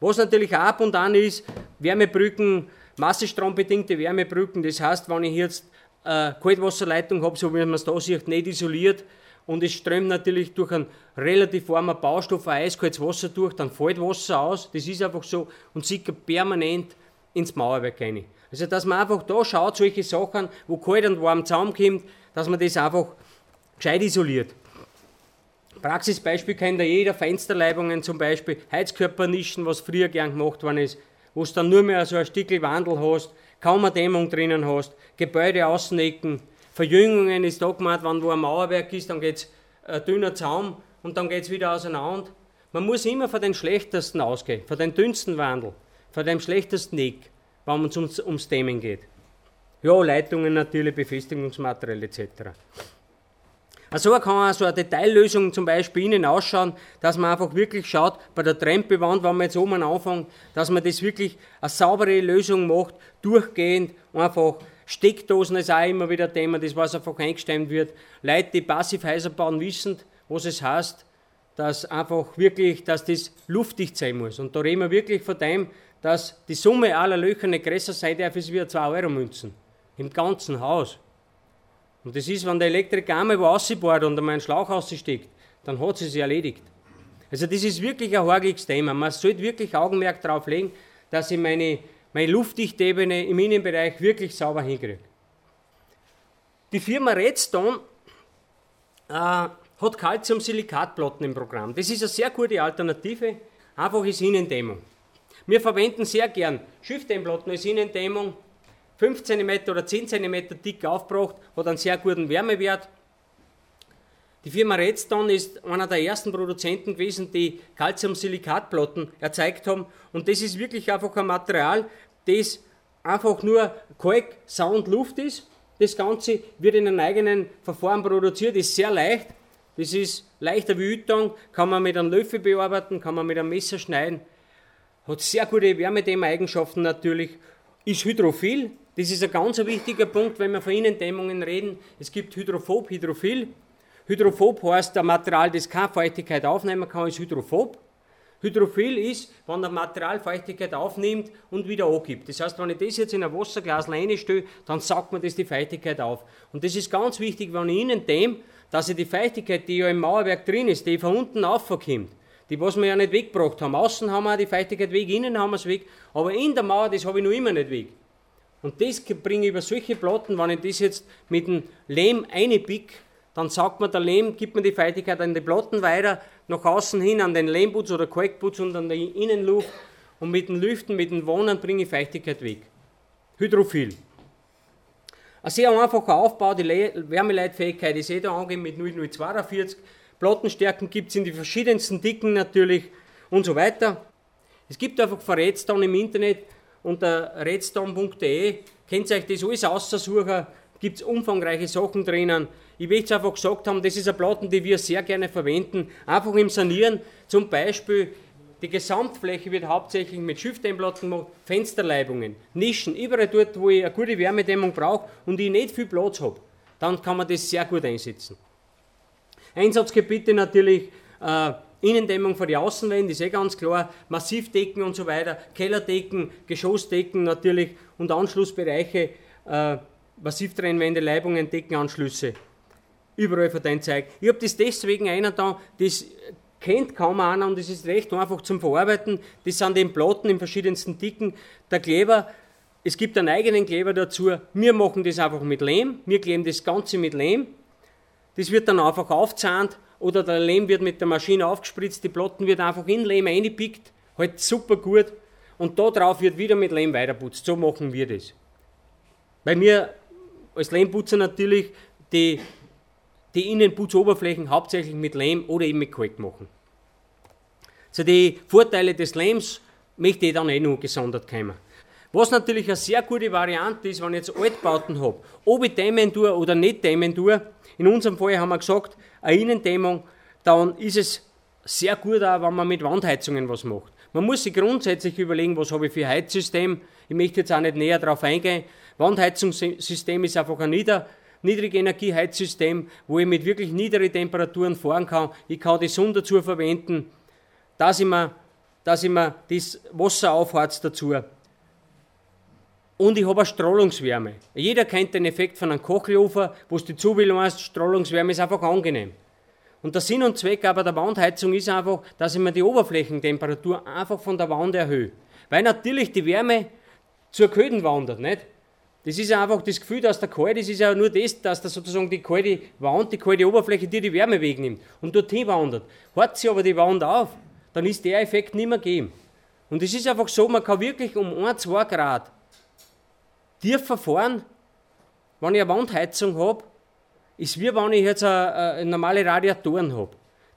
Was natürlich auch ab und an ist, Wärmebrücken, massestrombedingte Wärmebrücken, das heißt, wenn ich jetzt äh, Kaltwasserleitung habe, so wie man es da sieht, nicht isoliert, und es strömt natürlich durch einen relativ warmen Baustoff ein eiskaltes Wasser durch, dann fällt Wasser aus, das ist einfach so und sickert permanent ins Mauerwerk rein. Also, dass man einfach da schaut, solche Sachen, wo kalt und warm zusammenkommt, dass man das einfach gescheit isoliert. Praxisbeispiel kennt ja jeder, Fensterleibungen zum Beispiel, Heizkörpernischen, was früher gern gemacht worden ist, wo du dann nur mehr so ein Stückel Wandel hast, kaum eine Dämmung drinnen hast, Gebäude außenecken, Verjüngungen ist da gemeint, wenn wo ein Mauerwerk ist, dann geht es ein dünner Zaum und dann geht es wieder auseinander. Man muss immer von den schlechtesten ausgehen, von den dünnsten Wandel, von dem schlechtesten Eck, wenn es ums, ums Dämmen geht. Ja, Leitungen natürlich, Befestigungsmaterial etc. Also kann auch so eine Detaillösung zum Beispiel innen ausschauen, dass man einfach wirklich schaut, bei der Trempewand, wenn man jetzt oben anfängt, dass man das wirklich eine saubere Lösung macht, durchgehend, einfach Steckdosen ist auch immer wieder Thema, das was einfach eingestemmt wird. Leute, die Passivhäuser bauen, wissen, was es heißt. dass einfach wirklich, dass das luftdicht sein muss. Und da reden wir wirklich von dem, dass die Summe aller Löcher nicht größer sein darf, als wir 2 Euro Münzen. Im ganzen Haus. Und das ist, wenn der Elektriker einmal wo rausbohrt und einmal einen Schlauch raussteckt, dann hat sie sich erledigt. Also das ist wirklich ein horgiges Thema. Man sollte wirklich Augenmerk darauf legen, dass ich meine, meine Luftdichtebene im Innenbereich wirklich sauber hinkriege. Die Firma Redstone äh, hat Calcium-Silikatplatten im Programm. Das ist eine sehr gute Alternative, einfach als Innendämmung. Wir verwenden sehr gern Schiffdämmplatten als Innendämmung, 5 cm oder 10 cm dick aufgebracht, hat einen sehr guten Wärmewert. Die Firma Redstone ist einer der ersten Produzenten gewesen, die Calcium-Silikatplatten erzeugt haben. Und das ist wirklich einfach ein Material, das einfach nur Kalk, Sound, Luft ist. Das Ganze wird in einem eigenen Verfahren produziert, ist sehr leicht. Das ist leichter wie Hütung, kann man mit einem Löffel bearbeiten, kann man mit einem Messer schneiden. Hat sehr gute Wärmedämmeigenschaften natürlich. Ist hydrophil, das ist ein ganz wichtiger Punkt, wenn wir von Innendämmungen reden. Es gibt hydrophob, hydrophil. Hydrophob heißt ein Material, das keine Feuchtigkeit aufnehmen kann, ist hydrophob. Hydrophil ist, wenn ein Material Feuchtigkeit aufnimmt und wieder angibt. Das heißt, wenn ich das jetzt in ein Wasserglas reinstelle, dann saugt man das die Feuchtigkeit auf. Und das ist ganz wichtig, wenn ich innen dämme, dass ich die Feuchtigkeit, die ja im Mauerwerk drin ist, die von unten aufkommt, die was wir ja nicht weggebracht haben. Außen haben wir die Feuchtigkeit weg, innen haben wir es weg, aber in der Mauer, das habe ich noch immer nicht weg. Und das bringe ich über solche Platten, wenn ich das jetzt mit dem Lehm einpick, dann sagt man, der Lehm gibt mir die Feuchtigkeit an die Platten weiter, nach außen hin an den Lehmputz oder Kalkputz und an die Innenluft. Und mit den Lüften, mit den Wohnern bringe ich Feuchtigkeit weg. Hydrophil. Ein sehr einfacher Aufbau, die Wärmeleitfähigkeit ist eh da angegeben mit 0042. Plattenstärken gibt es in die verschiedensten Dicken natürlich und so weiter. Es gibt einfach von Redstone im Internet unter redstone.de, könnt ihr euch das alles aussuchen, gibt es umfangreiche Sachen drinnen. Ich will jetzt einfach gesagt haben, das ist eine Platte, die wir sehr gerne verwenden, einfach im Sanieren. Zum Beispiel die Gesamtfläche wird hauptsächlich mit Schiffdämmplatten gemacht, Fensterleibungen, Nischen, überall dort, wo ich eine gute Wärmedämmung brauche und ich nicht viel Platz habe. Dann kann man das sehr gut einsetzen. Einsatzgebiete natürlich äh, Innendämmung für die Außenwände, ist eh ganz klar, Massivdecken und so weiter, Kellerdecken, Geschossdecken natürlich und Anschlussbereiche, äh, Massivtrennwände, Leibungen, Deckenanschlüsse. Überall verteilt Zeug. Ich habe das deswegen einer da, das kennt kaum einer und das ist recht einfach zum Verarbeiten. Das sind eben Platten in verschiedensten Dicken. Der Kleber, es gibt einen eigenen Kleber dazu. Wir machen das einfach mit Lehm. Wir kleben das Ganze mit Lehm. Das wird dann einfach aufzahnt oder der Lehm wird mit der Maschine aufgespritzt. Die Platten wird einfach in Lehm eingepickt. Halt super gut. Und da drauf wird wieder mit Lehm weiterputzt. So machen wir das. Bei mir als Lehmputzer natürlich die die Innenputzoberflächen hauptsächlich mit Lehm oder eben mit Kalk machen. Zu den Vorteilen des Lehms möchte ich dann eh noch gesondert kommen. Was natürlich eine sehr gute Variante ist, wenn ich jetzt Altbauten habe, ob ich dämmen tue oder nicht dämmen tue, in unserem Fall haben wir gesagt, eine Innendämmung, dann ist es sehr gut auch, wenn man mit Wandheizungen was macht. Man muss sich grundsätzlich überlegen, was habe ich für Heizsystem. Ich möchte jetzt auch nicht näher darauf eingehen. Wandheizungssystem ist einfach ein nieder, Niedrigenergieheizsystem, wo ich mit wirklich niedrigen Temperaturen fahren kann. Ich kann die Sonne dazu verwenden, dass ich mir, dass ich mir das Wasser aufheizt dazu. Und ich habe eine Strahlungswärme. Jeder kennt den Effekt von einem Kochlofer, wo es die Zuwillung heißt, Strahlungswärme ist einfach angenehm. Und der Sinn und Zweck aber der Wandheizung ist einfach, dass ich mir die Oberflächentemperatur einfach von der Wand erhöhe. Weil natürlich die Wärme zur Köden wandert, nicht? Das ist einfach das Gefühl, dass der kalt ist, ist ja nur das, dass da sozusagen die kalte Wand, die kalte Oberfläche dir die Wärme wegnimmt und dorthin wandert. Hat sie aber die Wand auf, dann ist der Effekt nicht mehr gegeben. Und es ist einfach so, man kann wirklich um 1, 2 Grad tiefer fahren, wenn ich eine Wandheizung habe, ist wie wenn ich jetzt eine, eine normale Radiatoren habe.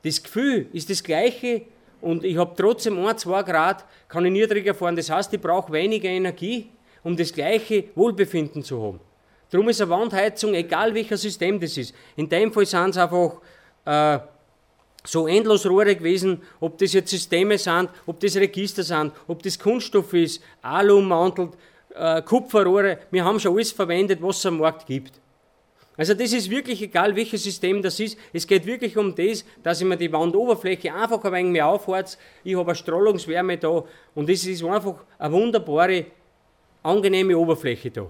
Das Gefühl ist das gleiche und ich habe trotzdem 1, 2 Grad, kann ich niedriger fahren. Das heißt, ich brauche weniger Energie um das gleiche Wohlbefinden zu haben. Darum ist eine Wandheizung, egal welcher System das ist. In dem Fall sind es einfach äh, so endlos Rohre gewesen, ob das jetzt Systeme sind, ob das Register sind, ob das Kunststoff ist, Alu mantelt, äh, Kupferrohre. Wir haben schon alles verwendet, was es am Markt gibt. Also das ist wirklich egal, welches System das ist. Es geht wirklich um das, dass ich mir die Wandoberfläche einfach ein wenig mehr aufheiz. Ich habe eine Strahlungswärme da und es ist einfach eine wunderbare, angenehme Oberfläche da.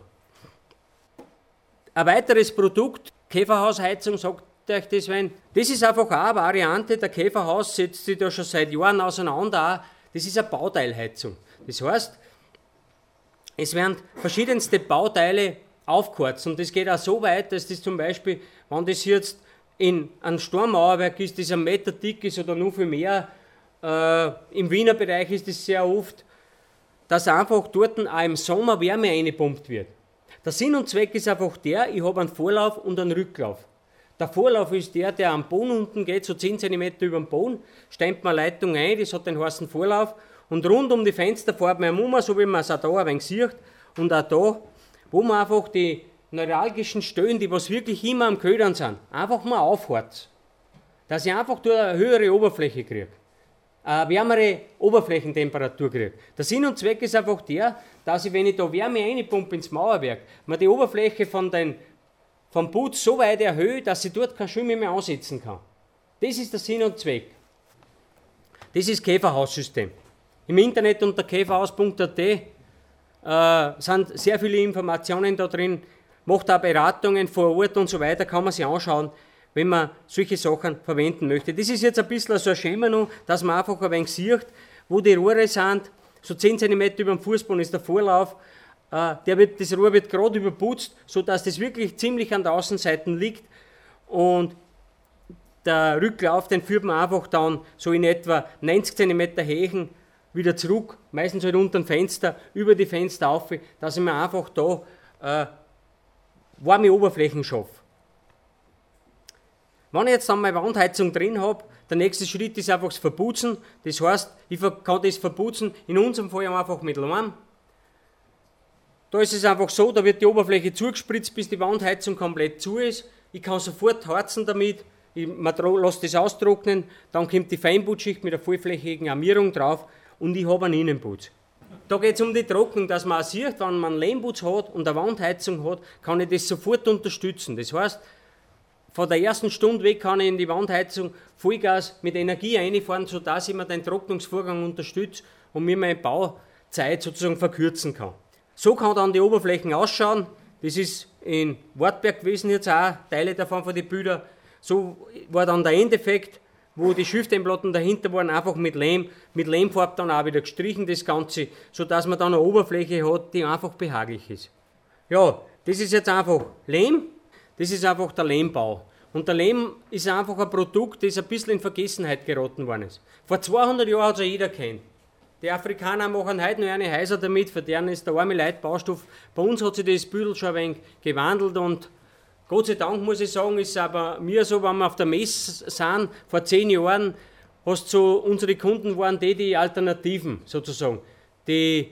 Ein weiteres Produkt, Käferhausheizung, sagt euch das, wenn, das ist einfach auch eine Variante, der Käferhaus setzt sich da schon seit Jahren auseinander. Das ist eine Bauteilheizung. Das heißt, es werden verschiedenste Bauteile aufgeheizt. Und das geht auch so weit, dass das zum Beispiel, wenn das jetzt in einem Sturmmauerwerk ist, das ein Meter dick ist oder nur viel mehr, äh, im Wiener Bereich ist das sehr oft, dass einfach dort auch im Sommer Wärme eingepumpt wird. Der Sinn und Zweck ist einfach der, ich habe einen Vorlauf und einen Rücklauf. Der Vorlauf ist der, der am Boden unten geht, so 10 cm über dem Boden, stemmt man Leitung ein, das hat den heißen Vorlauf und rund um die Fenster fährt man um, so wie man es auch da ein wenig sieht und auch da wo man einfach die neuralgischen Stellen, die was wirklich immer am Ködern sind, einfach mal aufhört. Dass ich einfach durch eine höhere Oberfläche kriege. Eine wärmere Oberflächentemperatur kriege. Der Sinn und Zweck ist einfach der, dass ich, wenn ich da Wärme reinpumpe ins Mauerwerk, man die Oberfläche von den, vom Putz so weit erhöhe, dass ich dort kein Schwimmen mehr ansetzen kann. Das ist der Sinn und Zweck. Das ist Käferhaussystem. Im Internet unter käferhaus.at äh, sind sehr viele Informationen da drin, macht auch Beratungen vor Ort und so weiter, kann man sich anschauen, wenn man solche Sachen verwenden möchte. Das ist jetzt ein bisschen so ein Schema noch, dass man einfach ein wenig sieht, wo die Rohre sind. So 10 cm über dem Fußboden ist der Vorlauf. Äh, der wird, das Rohr wird gerade überputzt, sodass das wirklich ziemlich an der Außenseite liegt. Und der Rücklauf, den führt man einfach dann so in etwa 90 cm Hächen wieder zurück, meistens halt unter dem Fenster, über die Fenster auf, dass ich mir einfach da äh, warme Oberflächen schaffe. Wenn ich jetzt dann meine Wandheizung drin habe, der nächste Schritt ist einfach das Verputzen. Das heißt, ich kann das verputzen, in unserem Fall einfach mit Leim. Da ist es einfach so, da wird die Oberfläche zugespritzt, bis die Wandheizung komplett zu ist. Ich kann sofort harzen damit, ich lasse das austrocknen, dann kommt die Feinputzschicht mit der vollflächigen Armierung drauf und ich habe einen Innenputz. Da geht es um die Trocknung, dass man auch sieht, wenn man einen Lehmputz hat und eine Wandheizung hat, kann ich das sofort unterstützen. Das heißt, von der ersten Stunde weg kann ich in die Wandheizung Vollgas mit Energie einfahren, sodass ich mir den Trocknungsvorgang unterstütze und mir meine Bauzeit sozusagen verkürzen kann. So kann dann die Oberflächen ausschauen. Das ist in Wartberg gewesen jetzt auch, Teile davon von den Bildern. So war dann der Endeffekt wo die Schüfteinplatten dahinter waren, einfach mit Lehm, mit Lehmfarb dann auch wieder gestrichen, das Ganze, sodass man dann eine Oberfläche hat, die einfach behaglich ist. Ja, das ist jetzt einfach Lehm, das ist einfach der Lehmbau. Und der Lehm ist einfach ein Produkt, das ein bisschen in Vergessenheit geraten worden ist. Vor 200 Jahren hat es ja jeder kennt. Die Afrikaner machen heute noch eine Häuser damit, für deren ist der arme Leid Baustoff. Bei uns hat sich das Büdel schon ein wenig gewandelt und Gott sei Dank muss ich sagen, ist aber mir so, wenn wir auf der Messe sind, vor zehn Jahren, hast so, unsere Kunden waren die, die Alternativen sozusagen. Die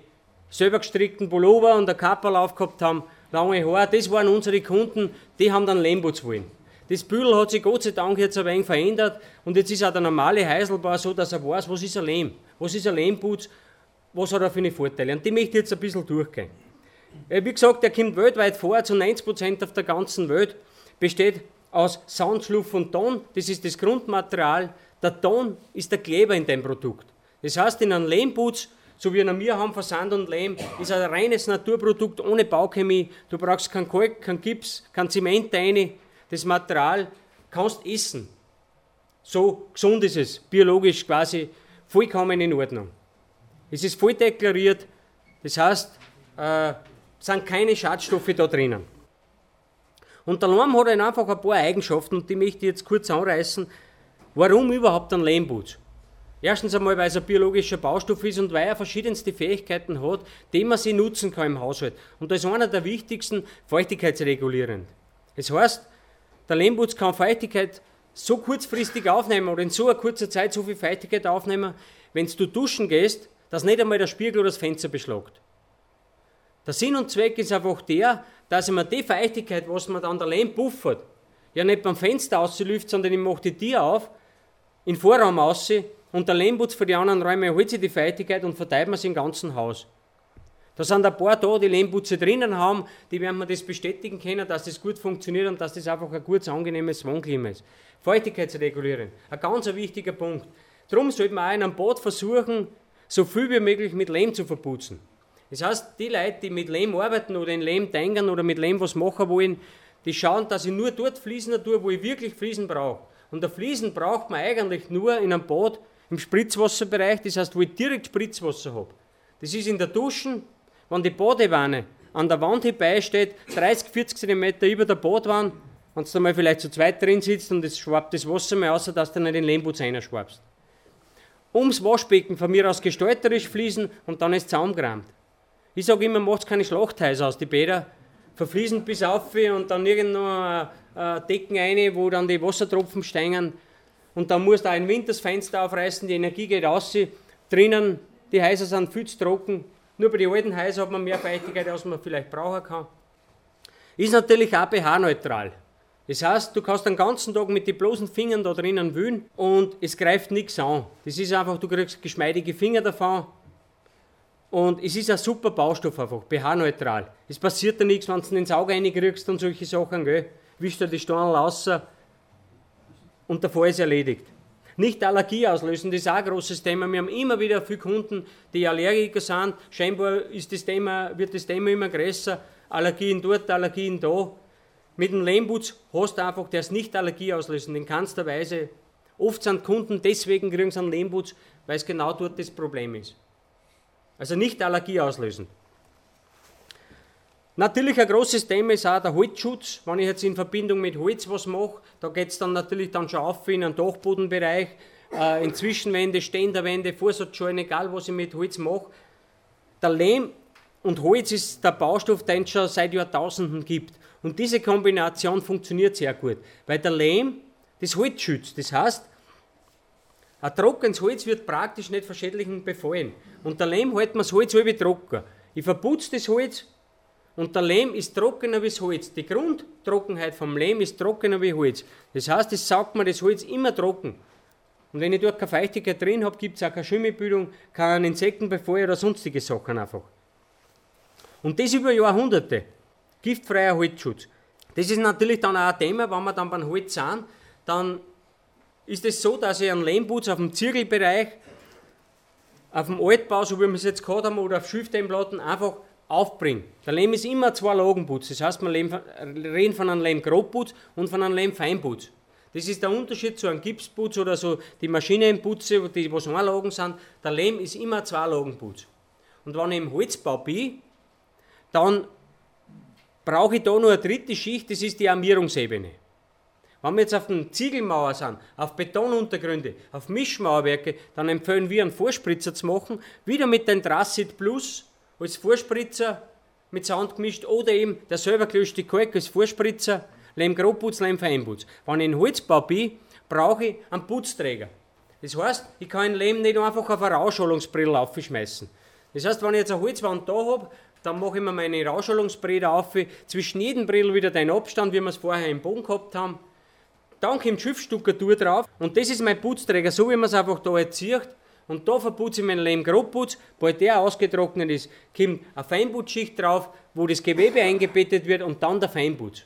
selber gestrickten Pullover und der Kapperl aufgehabt haben, lange Haare, das waren unsere Kunden, die haben dann Lehmbutz wollen. Das Büdel hat sich Gott sei Dank jetzt ein wenig verändert und jetzt ist auch der normale Heiselbauer so, dass er weiß, was ist ein Lehm, was ist ein Lehmputz, was hat er für eine Vorteile. Und die möchte ich jetzt ein bisschen durchgehen. Äh, wie gesagt, der kommt weltweit vor, zu 90% auf der ganzen Welt, besteht aus Sand, Schluff und Ton. Das ist das Grundmaterial. Der Ton ist der Kleber in dem Produkt. Das heißt, in einem Lehmputz, so wie wir haben von Sand und Lehm, ist ein reines Naturprodukt ohne Bauchemie. Du brauchst kein Kalk, kein Gips, kein Zement rein. Das Material kannst essen. So gesund ist es, biologisch quasi vollkommen in Ordnung. Es ist voll deklariert, das heißt, äh, sind keine Schadstoffe da drinnen. Und der Lehm hat einfach ein paar Eigenschaften und die möchte ich jetzt kurz anreißen. Warum überhaupt ein Lehmputz? Erstens einmal, weil es ein biologischer Baustoff ist und weil er verschiedenste Fähigkeiten hat, die man sie nutzen kann im Haushalt. Und da ist einer der wichtigsten feuchtigkeitsregulierend. Das heißt, der Lehmputz kann Feuchtigkeit so kurzfristig aufnehmen oder in so einer kurzer Zeit so viel Feuchtigkeit aufnehmen, wenn du duschen gehst, dass nicht einmal der Spiegel oder das Fenster beschlagt. Der Sinn und Zweck ist einfach der, dass ich mir die Feuchtigkeit, was man dann der Lehm buffert, ja nicht beim Fenster auslüft, sondern ich mache die Tür auf, in den Vorraum aus und der Lehmputz für die anderen Räume holt sich die Feuchtigkeit und verteilt man sie im ganzen Haus. Da sind ein paar da, die Lehmputze drinnen haben, die werden mir das bestätigen können, dass das gut funktioniert und dass das einfach ein gutes, angenehmes Wohnklima ist. Feuchtigkeitsregulieren, ein ganz wichtiger Punkt. Darum sollte man auch in einem Bad versuchen, so viel wie möglich mit Lehm zu verputzen. Das heißt, die Leute, die mit Lehm arbeiten oder in Lehm denken oder mit Lehm was machen wollen, die schauen, dass ich nur dort Fliesen tue, wo ich wirklich Fliesen brauche. Und der Fliesen braucht man eigentlich nur in einem Bad im Spritzwasserbereich, das heißt, wo ich direkt Spritzwasser habe. Das ist in der Duschen, wenn die Badewanne an der Wand steht, 30, 40 cm über der Badwanne, wenn du da mal vielleicht zu zweit drin sitzt und es schwabt das Wasser mal aus, dass du nicht in den Lehmputz reinschwabst. Ums Waschbecken von mir aus gestalterisch fließen und dann ist es zusammengerammt. Ich sage immer, macht keine Schlachthäuser aus. Die Bäder verfließen bis auf und dann irgendwo ein, ein Decken rein, wo dann die Wassertropfen steigen. Und dann musst du auch im Winter das Fenster aufreißen, die Energie geht raus. Drinnen, die Häuser sind viel zu trocken. Nur bei den alten Häusern hat man mehr Feuchtigkeit, als man vielleicht brauchen kann. Ist natürlich auch pH-neutral. Das heißt, du kannst den ganzen Tag mit den bloßen Fingern da drinnen wühlen und es greift nichts an. Das ist einfach, du kriegst geschmeidige Finger davon. Und es ist ein super Baustoff einfach, pH-neutral. Es passiert da nichts, wenn du ins Auge reinkriegst und solche Sachen, gell. Wischst du die Stornel raus und der Fall ist erledigt. Nicht Allergie auslösen, das ist auch ein großes Thema. Wir haben immer wieder viele Kunden, die Allergiker sind. Scheinbar ist das Thema, wird das Thema immer größer. Allergien dort, Allergien da. Mit dem Lehmputz hast du einfach, der ist nicht Allergie auslösen, in keinster Weise. Oft sind Kunden deswegen kriegen sie einen Lehmputz, weil es genau dort das Problem ist. Also nicht Allergie auslösen. Natürlich ein großes Thema ist auch der Holzschutz. Wenn ich jetzt in Verbindung mit Holz was mache, da geht es dann natürlich dann schon auf in den Dachbodenbereich, äh, in Zwischenwände, Ständerwände, Vorsatzschalen, egal was ich mit Holz mache. Der Lehm und Holz ist der Baustoff, den es schon seit Jahrtausenden gibt. Und diese Kombination funktioniert sehr gut, weil der Lehm das Holz schützt. Das heißt, ein trockenes Holz wird praktisch nicht von Schädlingen befallen. Und der Lehm hält man das Holz halb trocken. Ich verputze das Holz und der Lehm ist trockener wie das Holz. Die Grundtrockenheit vom Lehm ist trockener wie Holz. Das heißt, es saugt mir das Holz immer trocken. Und wenn ich dort keine Feuchtigkeit drin habe, gibt es auch keine Schimmelbildung, keinen Insektenbefall oder sonstige Sachen einfach. Und das über Jahrhunderte. Giftfreier Holzschutz. Das ist natürlich dann auch ein Thema, wenn wir dann beim Holz sind, dann ist es so, dass ich einen Lehmputz auf dem Zirkelbereich, auf dem Altbau, so wie wir es jetzt gehabt haben, oder auf Schilfdämmplatten einfach aufbringe. Der Lehm ist immer zwei Lagenputz. Das heißt, wir reden von einem Lehmgrobputz und von einem Lehmfeinputz. Das ist der Unterschied zu einem Gipsputz oder so die Maschinenputze, die was Lagen sind. Der Lehm ist immer zwei Lagenputz. Und wenn ich im Holzbau bin, dann brauche ich da noch eine dritte Schicht, das ist die Armierungsebene. Wenn wir jetzt auf den Ziegelmauer sind, auf Betonuntergründe, auf Mischmauerwerke, dann empfehlen wir einen Vorspritzer zu machen, wieder mit dem Drassit Plus als Vorspritzer mit Sand gemischt oder eben der selber gelöschte Kalk als Vorspritzer, Lehm Grobputz. Wenn ich in Holzbau bin, brauche ich einen Putzträger. Das heißt, ich kann den Lehm nicht einfach auf eine Rauschholungsbrille aufschmeißen. Das heißt, wenn ich jetzt eine Holzwand da habe, dann mache ich mir meine Rauschholungsbrille auf, zwischen jedem Brill wieder den Abstand, wie wir es vorher im Boden gehabt haben. Dann kommt Schiffstuckatur drauf und das ist mein Putzträger, so wie man es einfach da erzieht. Und da verputze ich meinen Lehm Grobputz, bald der ausgetrocknet ist, kommt eine Feinputzschicht drauf, wo das Gewebe eingebettet wird und dann der Feinputz.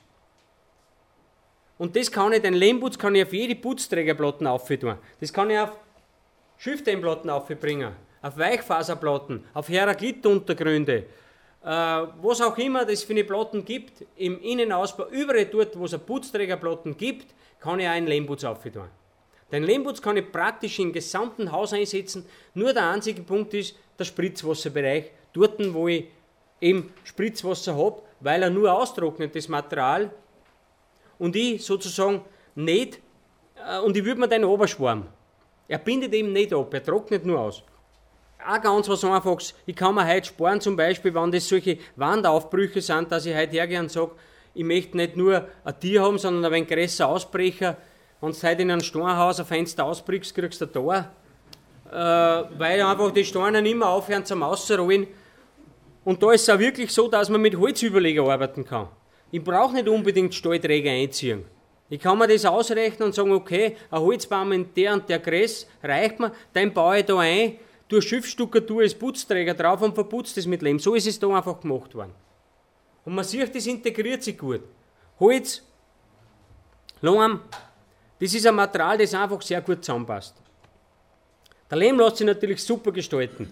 Und das kann ich, den Lehmputz kann ich auf jede Putzträgerplatten auftun. Das kann ich auf Schiffdämmplatten aufbringen, auf Weichfaserplatten, auf Heraglituntergründe, äh, was auch immer das für eine Platten gibt, im Innenausbau, überall dort, wo es eine Putzträgerplatten gibt, kann ich auch einen Lehmputz auftun. Den Lehmputz kann ich praktisch im gesamten Haus einsetzen, nur der einzige Punkt ist der Spritzwasserbereich, dort wo ich eben Spritzwasser habe, weil er nur austrocknet, das Material, und ich sozusagen nicht, äh, und ich würde mir den Oberschwarm. Er bindet eben nicht ab, er trocknet nur aus auch ganz was Einfaches. Ich kann mir heute sparen, zum Beispiel, wenn das solche Wandaufbrüche sind, dass ich heute hergehe und sage, ich möchte nicht nur ein Tier haben, sondern ein wenig größer Ausbrecher. Du heute in einem Steinhaus ein Fenster ausbrichst, kriegst du ein Tor. Äh, weil einfach die Steine nicht mehr aufhören zum Ausrollen. Und da ist es auch wirklich so, dass man mit Holzüberleger arbeiten kann. Ich brauche nicht unbedingt Stallträger einziehen. Ich kann mir das ausrechnen und sagen, okay, ein Holzbaum in der und der Größe reicht mir, den baue ich da ein, du Schiffsstuckatur als Putzträger drauf und verputzt es mit Lehm. So ist es da einfach gemacht worden. Und man sieht, das integriert sich gut. Holz, Lehm, das ist ein Material, das einfach sehr gut zusammenpasst. Der Lehm lässt sich natürlich super gestalten.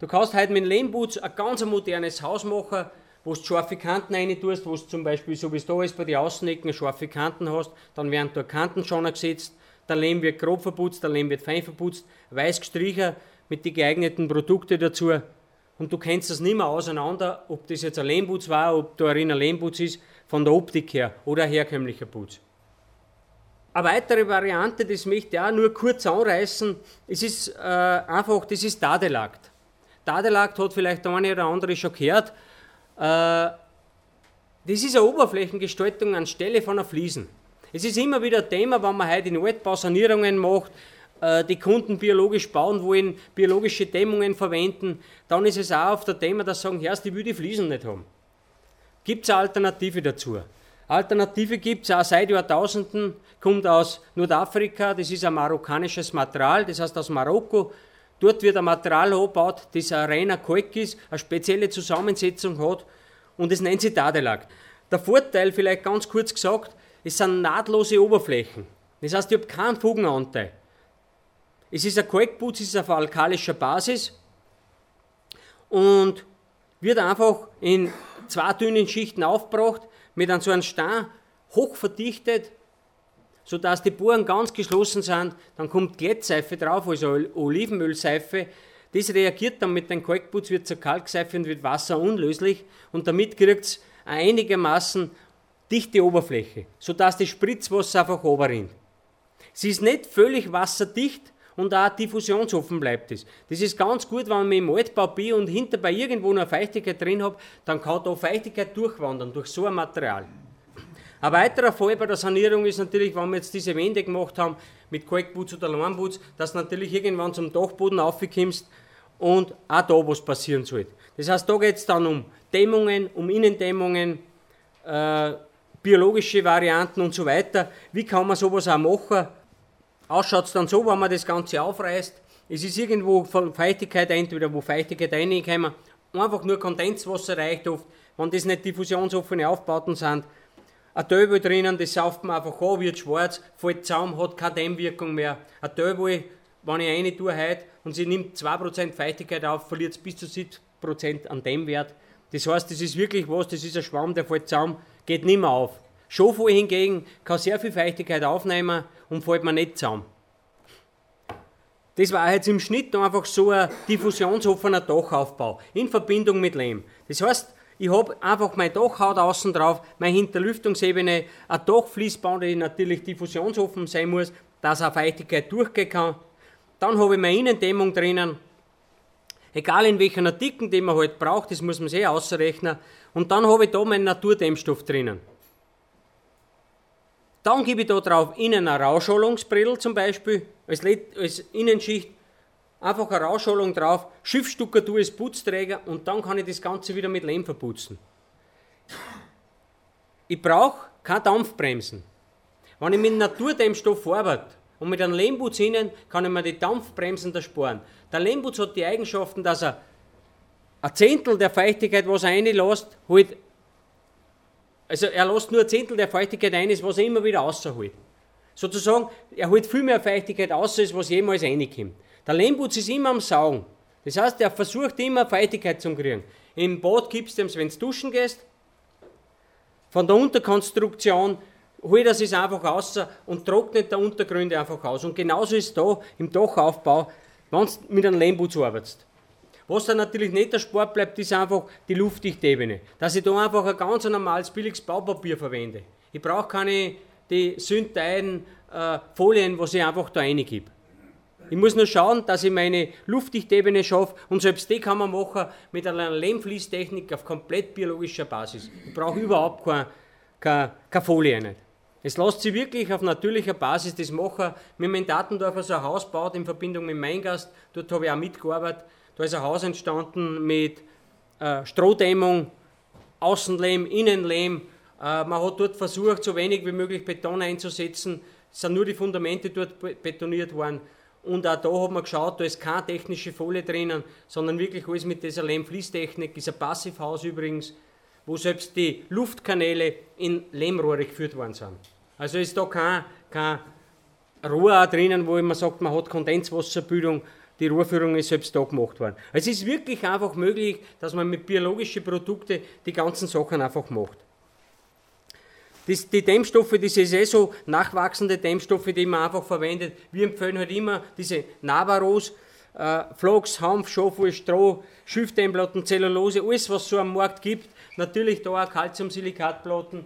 Du kannst heute mit Lehmputz ein ganz modernes Haus machen, wo du scharfe Kanten rein tust, wo du zum Beispiel, so wie es da ist, bei den Außenecken scharfe Kanten hast, dann werden da Kanten schon gesetzt, der Lehm wird grob verputzt, der Lehm wird fein verputzt, weiß gestrichen mit den geeigneten Produkten dazu. Und du kennst das nicht mehr auseinander, ob das jetzt ein Lehmputz war, ob da ein Lehmputz ist, von der Optik her oder ein herkömmlicher Putz. Eine weitere Variante, das möchte ich auch nur kurz anreißen, es ist äh, einfach, das ist Dadelakt. Dadelakt hat vielleicht der eine oder andere schon gehört. Äh, das ist eine Oberflächengestaltung anstelle von einer Fliesen. Es ist immer wieder ein Thema, wenn man heute in Altbausanierungen macht, die Kunden biologisch bauen wollen, biologische Dämmungen verwenden, dann ist es auch auf der Thema, dass sie sagen, Herr, die will die Fliesen nicht haben. Gibt es eine Alternative dazu? Alternative gibt es auch seit Jahrtausenden, kommt aus Nordafrika, das ist ein marokkanisches Material, das heißt aus Marokko. Dort wird ein Material angebaut, das ein reiner Kalk ist, eine spezielle Zusammensetzung hat und es nennt sich Dadelak. Der Vorteil, vielleicht ganz kurz gesagt, es sind nahtlose Oberflächen. Das heißt, ich habe keinen Fugenanteil. Es ist ein Kalkputz, es ist auf alkalischer Basis und wird einfach in zwei dünnen Schichten aufgebracht mit einem so einem Stein hoch verdichtet, sodass die Bohren ganz geschlossen sind. Dann kommt Glättseife drauf, also Olivenölseife. Das reagiert dann mit dem Kalkputz, wird zur Kalkseife und wird wasserunlöslich und damit kriegt es einigermaßen dichte Oberfläche, sodass das Spritzwasser einfach runterrinnt. Sie ist nicht völlig wasserdicht und auch diffusionsoffen bleibt es. Das ist ganz gut, wenn man im Altbau bin und hinterbei irgendwo noch Feuchtigkeit drin habe, dann kann da Feuchtigkeit durchwandern durch so ein Material. Ein weiterer Fall bei der Sanierung ist natürlich, wenn wir jetzt diese Wände gemacht haben mit Kalkputz oder Lehmputz, dass natürlich irgendwann zum Dachboden aufkommst und auch da was passieren soll. Das heißt, da geht es dann um Dämmungen, um Innendämmungen, äh, biologische Varianten und so weiter. Wie kann man sowas auch machen? Ausschaut es dann so, wenn man das Ganze aufreißt, es ist irgendwo Feuchtigkeit, entweder wo Feuchtigkeit reinkommen, einfach nur Kondenswasser reicht oft, wenn das nicht diffusionsoffene Aufbauten sind. Ein Töbel drinnen, das sauft man einfach an, wird schwarz, fällt zusammen, hat keine Dämmwirkung mehr. Ein Töbel, wenn ich eine tue heute und sie nimmt 2% Feuchtigkeit auf, verliert es bis zu 70% an Dämmwert. Das heißt, das ist wirklich was, das ist ein Schwamm, der fällt zusammen, geht nicht mehr auf. Schofo hingegen kann sehr viel Feuchtigkeit aufnehmen und fällt mir nicht zusammen. Das war jetzt im Schnitt einfach so ein diffusionsoffener Dachaufbau in Verbindung mit Lehm. Das heißt, ich habe einfach meine Dachhaut außen drauf, meine Hinterlüftungsebene, ein Dachfließband, die natürlich diffusionsoffen sein muss, dass auch Feuchtigkeit durchgehen kann. Dann habe ich meine Innendämmung drinnen, egal in welcher Artikel, den man halt braucht, das muss man sehr ausrechnen. Und dann habe ich da meinen Naturdämmstoff drinnen. Dann gebe ich da drauf innen eine Rauschholungsbrittel zum Beispiel, als, als Innenschicht, einfach eine Rauschholung drauf, Schiffsstuckatur als Putzträger und dann kann ich das Ganze wieder mit Lehm verputzen. Ich brauche keine Dampfbremsen. Wenn ich mit Naturdämmstoff arbeite und mit einem Lehmputz innen, kann ich mir die Dampfbremsen ersparen. Der Lehmputz hat die Eigenschaften, dass er ein Zehntel der Feuchtigkeit, was er reinlässt, halt also er lässt nur ein Zehntel der Feuchtigkeit ein, was er immer wieder rausholt. Sozusagen, er holt viel mehr Feuchtigkeit aus, als was jemals reinkommt. Der Lehmputz ist immer am Saugen. Das heißt, er versucht immer Feuchtigkeit zu kriegen. Im Bad gibst du ihm, wenn du duschen gehst, von der Unterkonstruktion holt er es einfach raus und trocknet der Untergründe einfach aus. Und genauso ist es da im Dachaufbau, wenn du mit einem Lehmputz arbeitest. Was dann natürlich nicht der Sport bleibt, ist einfach die Luftdichtebene. Dass ich da einfach ein ganz normales billiges Baupapier verwende. Ich brauche keine die Syntheiden, äh, Folien, was ich einfach da reingebe. Ich muss nur schauen, dass ich meine Luftdichtebene schaffe und selbst die kann man machen mit einer Lehmfließtechnik auf komplett biologischer Basis. Ich brauche überhaupt keine, keine, keine Folie nicht. Es lässt sich wirklich auf natürlicher Basis das machen. Wir haben in Datendorf so ein Haus gebaut in Verbindung mit Meingast, dort habe ich auch mitgearbeitet. Da ist ein Haus entstanden mit äh, Strohdämmung, Außenlehm, Innenlehm. Äh, man hat dort versucht, so wenig wie möglich Beton einzusetzen. Es sind nur die Fundamente dort betoniert worden. Und auch da hat man geschaut, da ist keine technische Folie drinnen, sondern wirklich alles mit dieser Lehmfließtechnik, ein Passivhaus übrigens, wo selbst die Luftkanäle in Lehmrohre geführt worden sind. Also ist da kein, kein Rohr drinnen, wo man sagt, man hat Kondenswasserbildung, die Rohrführung ist selbst da gemacht worden. Es ist wirklich einfach möglich, dass man mit biologischen Produkten die ganzen Sachen einfach macht. Das, die Dämmstoffe, das ist eh so nachwachsende Dämmstoffe, die man einfach verwendet. Wir empfehlen halt immer diese Navaros, äh, Flachs, Hanf, Schafwolle, Stroh, Schilfdämmplatten, Zellulose, alles was so am Markt gibt. Natürlich da auch Calciumsilikatplatten.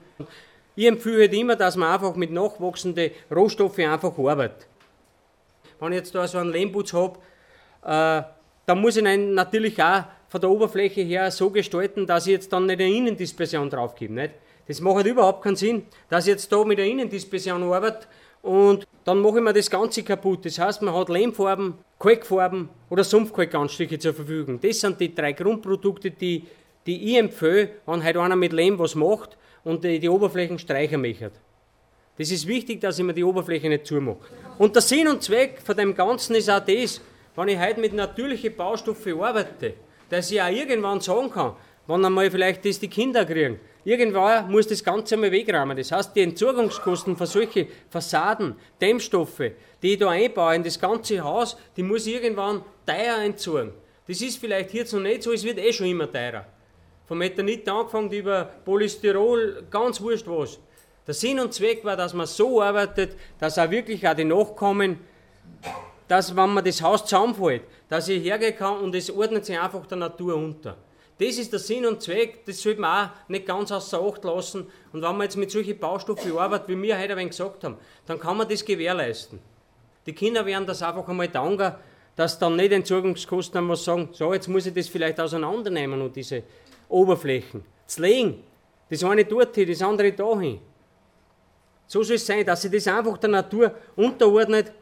Ich empfehle halt immer, dass man einfach mit nachwachsenden Rohstoffen einfach arbeitet. Wenn ich jetzt da so einen Lehmputz habe, äh, dann muss ich natürlich auch von der Oberfläche her so gestalten, dass ich jetzt dann nicht eine Innendispersion draufgebe. Nicht? Das macht halt überhaupt keinen Sinn, dass ich jetzt da mit der Innendispersion arbeite und dann mache ich mir das Ganze kaputt. Das heißt, man hat Lehmfarben, Kalkfarben oder Sumpfkalkanstücke zur Verfügung. Das sind die drei Grundprodukte, die, die ich empfehle, wenn heute einer mit Lehm was macht und die, die Oberflächen möchte. Das ist wichtig, dass ich mir die Oberfläche nicht zumache. Und der Sinn und Zweck von dem Ganzen ist auch das, wenn ich heute mit natürlichen Baustoffen arbeite, dass ich auch irgendwann sagen kann, wenn einmal vielleicht das die Kinder kriegen, irgendwann muss das Ganze einmal wegräumen. Das heißt, die Entsorgungskosten für solche Fassaden, Dämmstoffe, die ich da einbaue in das ganze Haus, die muss ich irgendwann teuer entsorgen. Das ist vielleicht noch nicht so, es wird eh schon immer teurer. Vom Methanit angefangen über Polystyrol, ganz wurscht was. Der Sinn und Zweck war, dass man so arbeitet, dass auch wirklich auch die Nachkommen dass, wenn man das Haus zusammenfällt, dass ich hergehen kann und es ordnet sich einfach der Natur unter. Das ist der Sinn und Zweck, das sollte man auch nicht ganz außer Acht lassen. Und wenn man jetzt mit solchen Baustoffen arbeitet, wie wir heute ein wenig gesagt haben, dann kann man das gewährleisten. Die Kinder werden das einfach einmal danken, dass dann nicht Entsorgungskosten was sagen, so, jetzt muss ich das vielleicht auseinandernehmen und diese Oberflächen. zu legen, das eine dort hin, das andere dahin. So soll es sein, dass sich das einfach der Natur unterordnet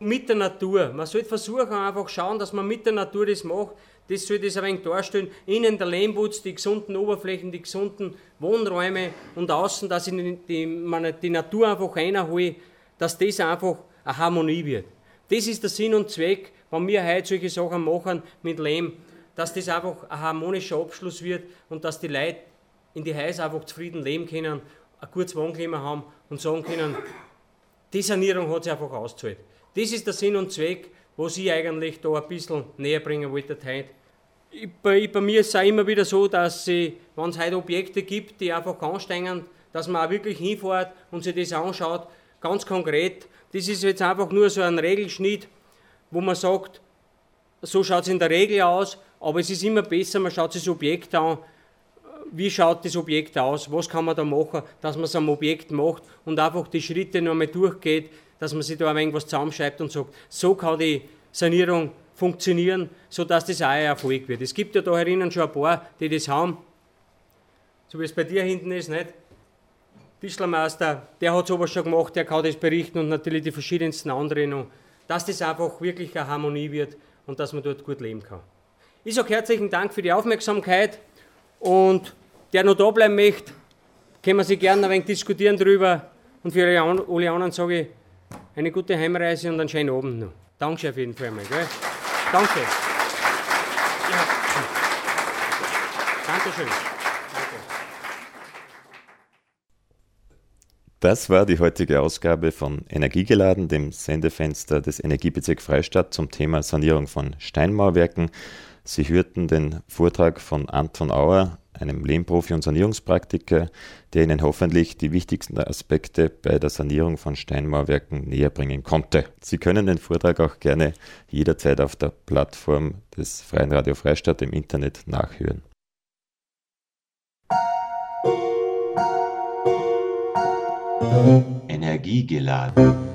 mit der Natur. Man sollte versuchen, einfach schauen, dass man mit der Natur das macht. Das soll das ein wenig darstellen. Innen der Lehmputz, die gesunden Oberflächen, die gesunden Wohnräume und außen, dass ich die, die, die Natur einfach reinhole, dass das einfach eine Harmonie wird. Das ist der Sinn und Zweck, wenn wir heute solche Sachen machen mit Lehm, dass das einfach ein harmonischer Abschluss wird und dass die Leute in die Häuser einfach zufrieden leben können, ein gutes Wohnklima haben und sagen können, die Sanierung hat sich einfach ausgezahlt. Das ist der Sinn und Zweck, was ich eigentlich da ein bisschen näher bringen wollte heute. Ich, bei, bei, mir ist es auch immer wieder so, dass wenn es heute Objekte gibt, die einfach ansteigen, dass man auch wirklich hinfährt und sich das anschaut, ganz konkret. Das ist jetzt einfach nur so ein Regelschnitt, wo man sagt, so schaut es in der Regel aus, aber es ist immer besser, man schaut sich das Objekt an, wie schaut das Objekt aus, was kann man da machen, dass man es am Objekt macht und einfach die Schritte noch einmal durchgeht, dass man sich da ein wenig was zusammenschreibt und sagt, so kann die Sanierung funktionieren, sodass das auch ein Erfolg wird. Es gibt ja da herinnen schon ein paar, die das haben, so wie es bei dir hinten ist, nicht? Tischlermeister, der hat sowas schon gemacht, der kann das berichten und natürlich die verschiedensten anderen noch, dass das einfach wirklich eine Harmonie wird und dass man dort gut leben kann. Ich sage herzlichen Dank für die Aufmerksamkeit und der noch da bleiben möchte, können wir sich gerne ein wenig diskutieren darüber und für alle anderen sage ich, eine gute Heimreise und einen schönen Abend noch. Danke auf jeden Fall mal. Gell? Danke. Ja. Dankeschön. Das war die heutige Ausgabe von Energiegeladen, dem Sendefenster des Energiebezirks Freistadt zum Thema Sanierung von Steinmauerwerken. Sie hörten den Vortrag von Anton Auer, einem Lehmprofi und Sanierungspraktiker, der Ihnen hoffentlich die wichtigsten Aspekte bei der Sanierung von Steinmauerwerken näher bringen konnte. Sie können den Vortrag auch gerne jederzeit auf der Plattform des Freien Radio Freistadt im Internet nachhören. Energiegeladen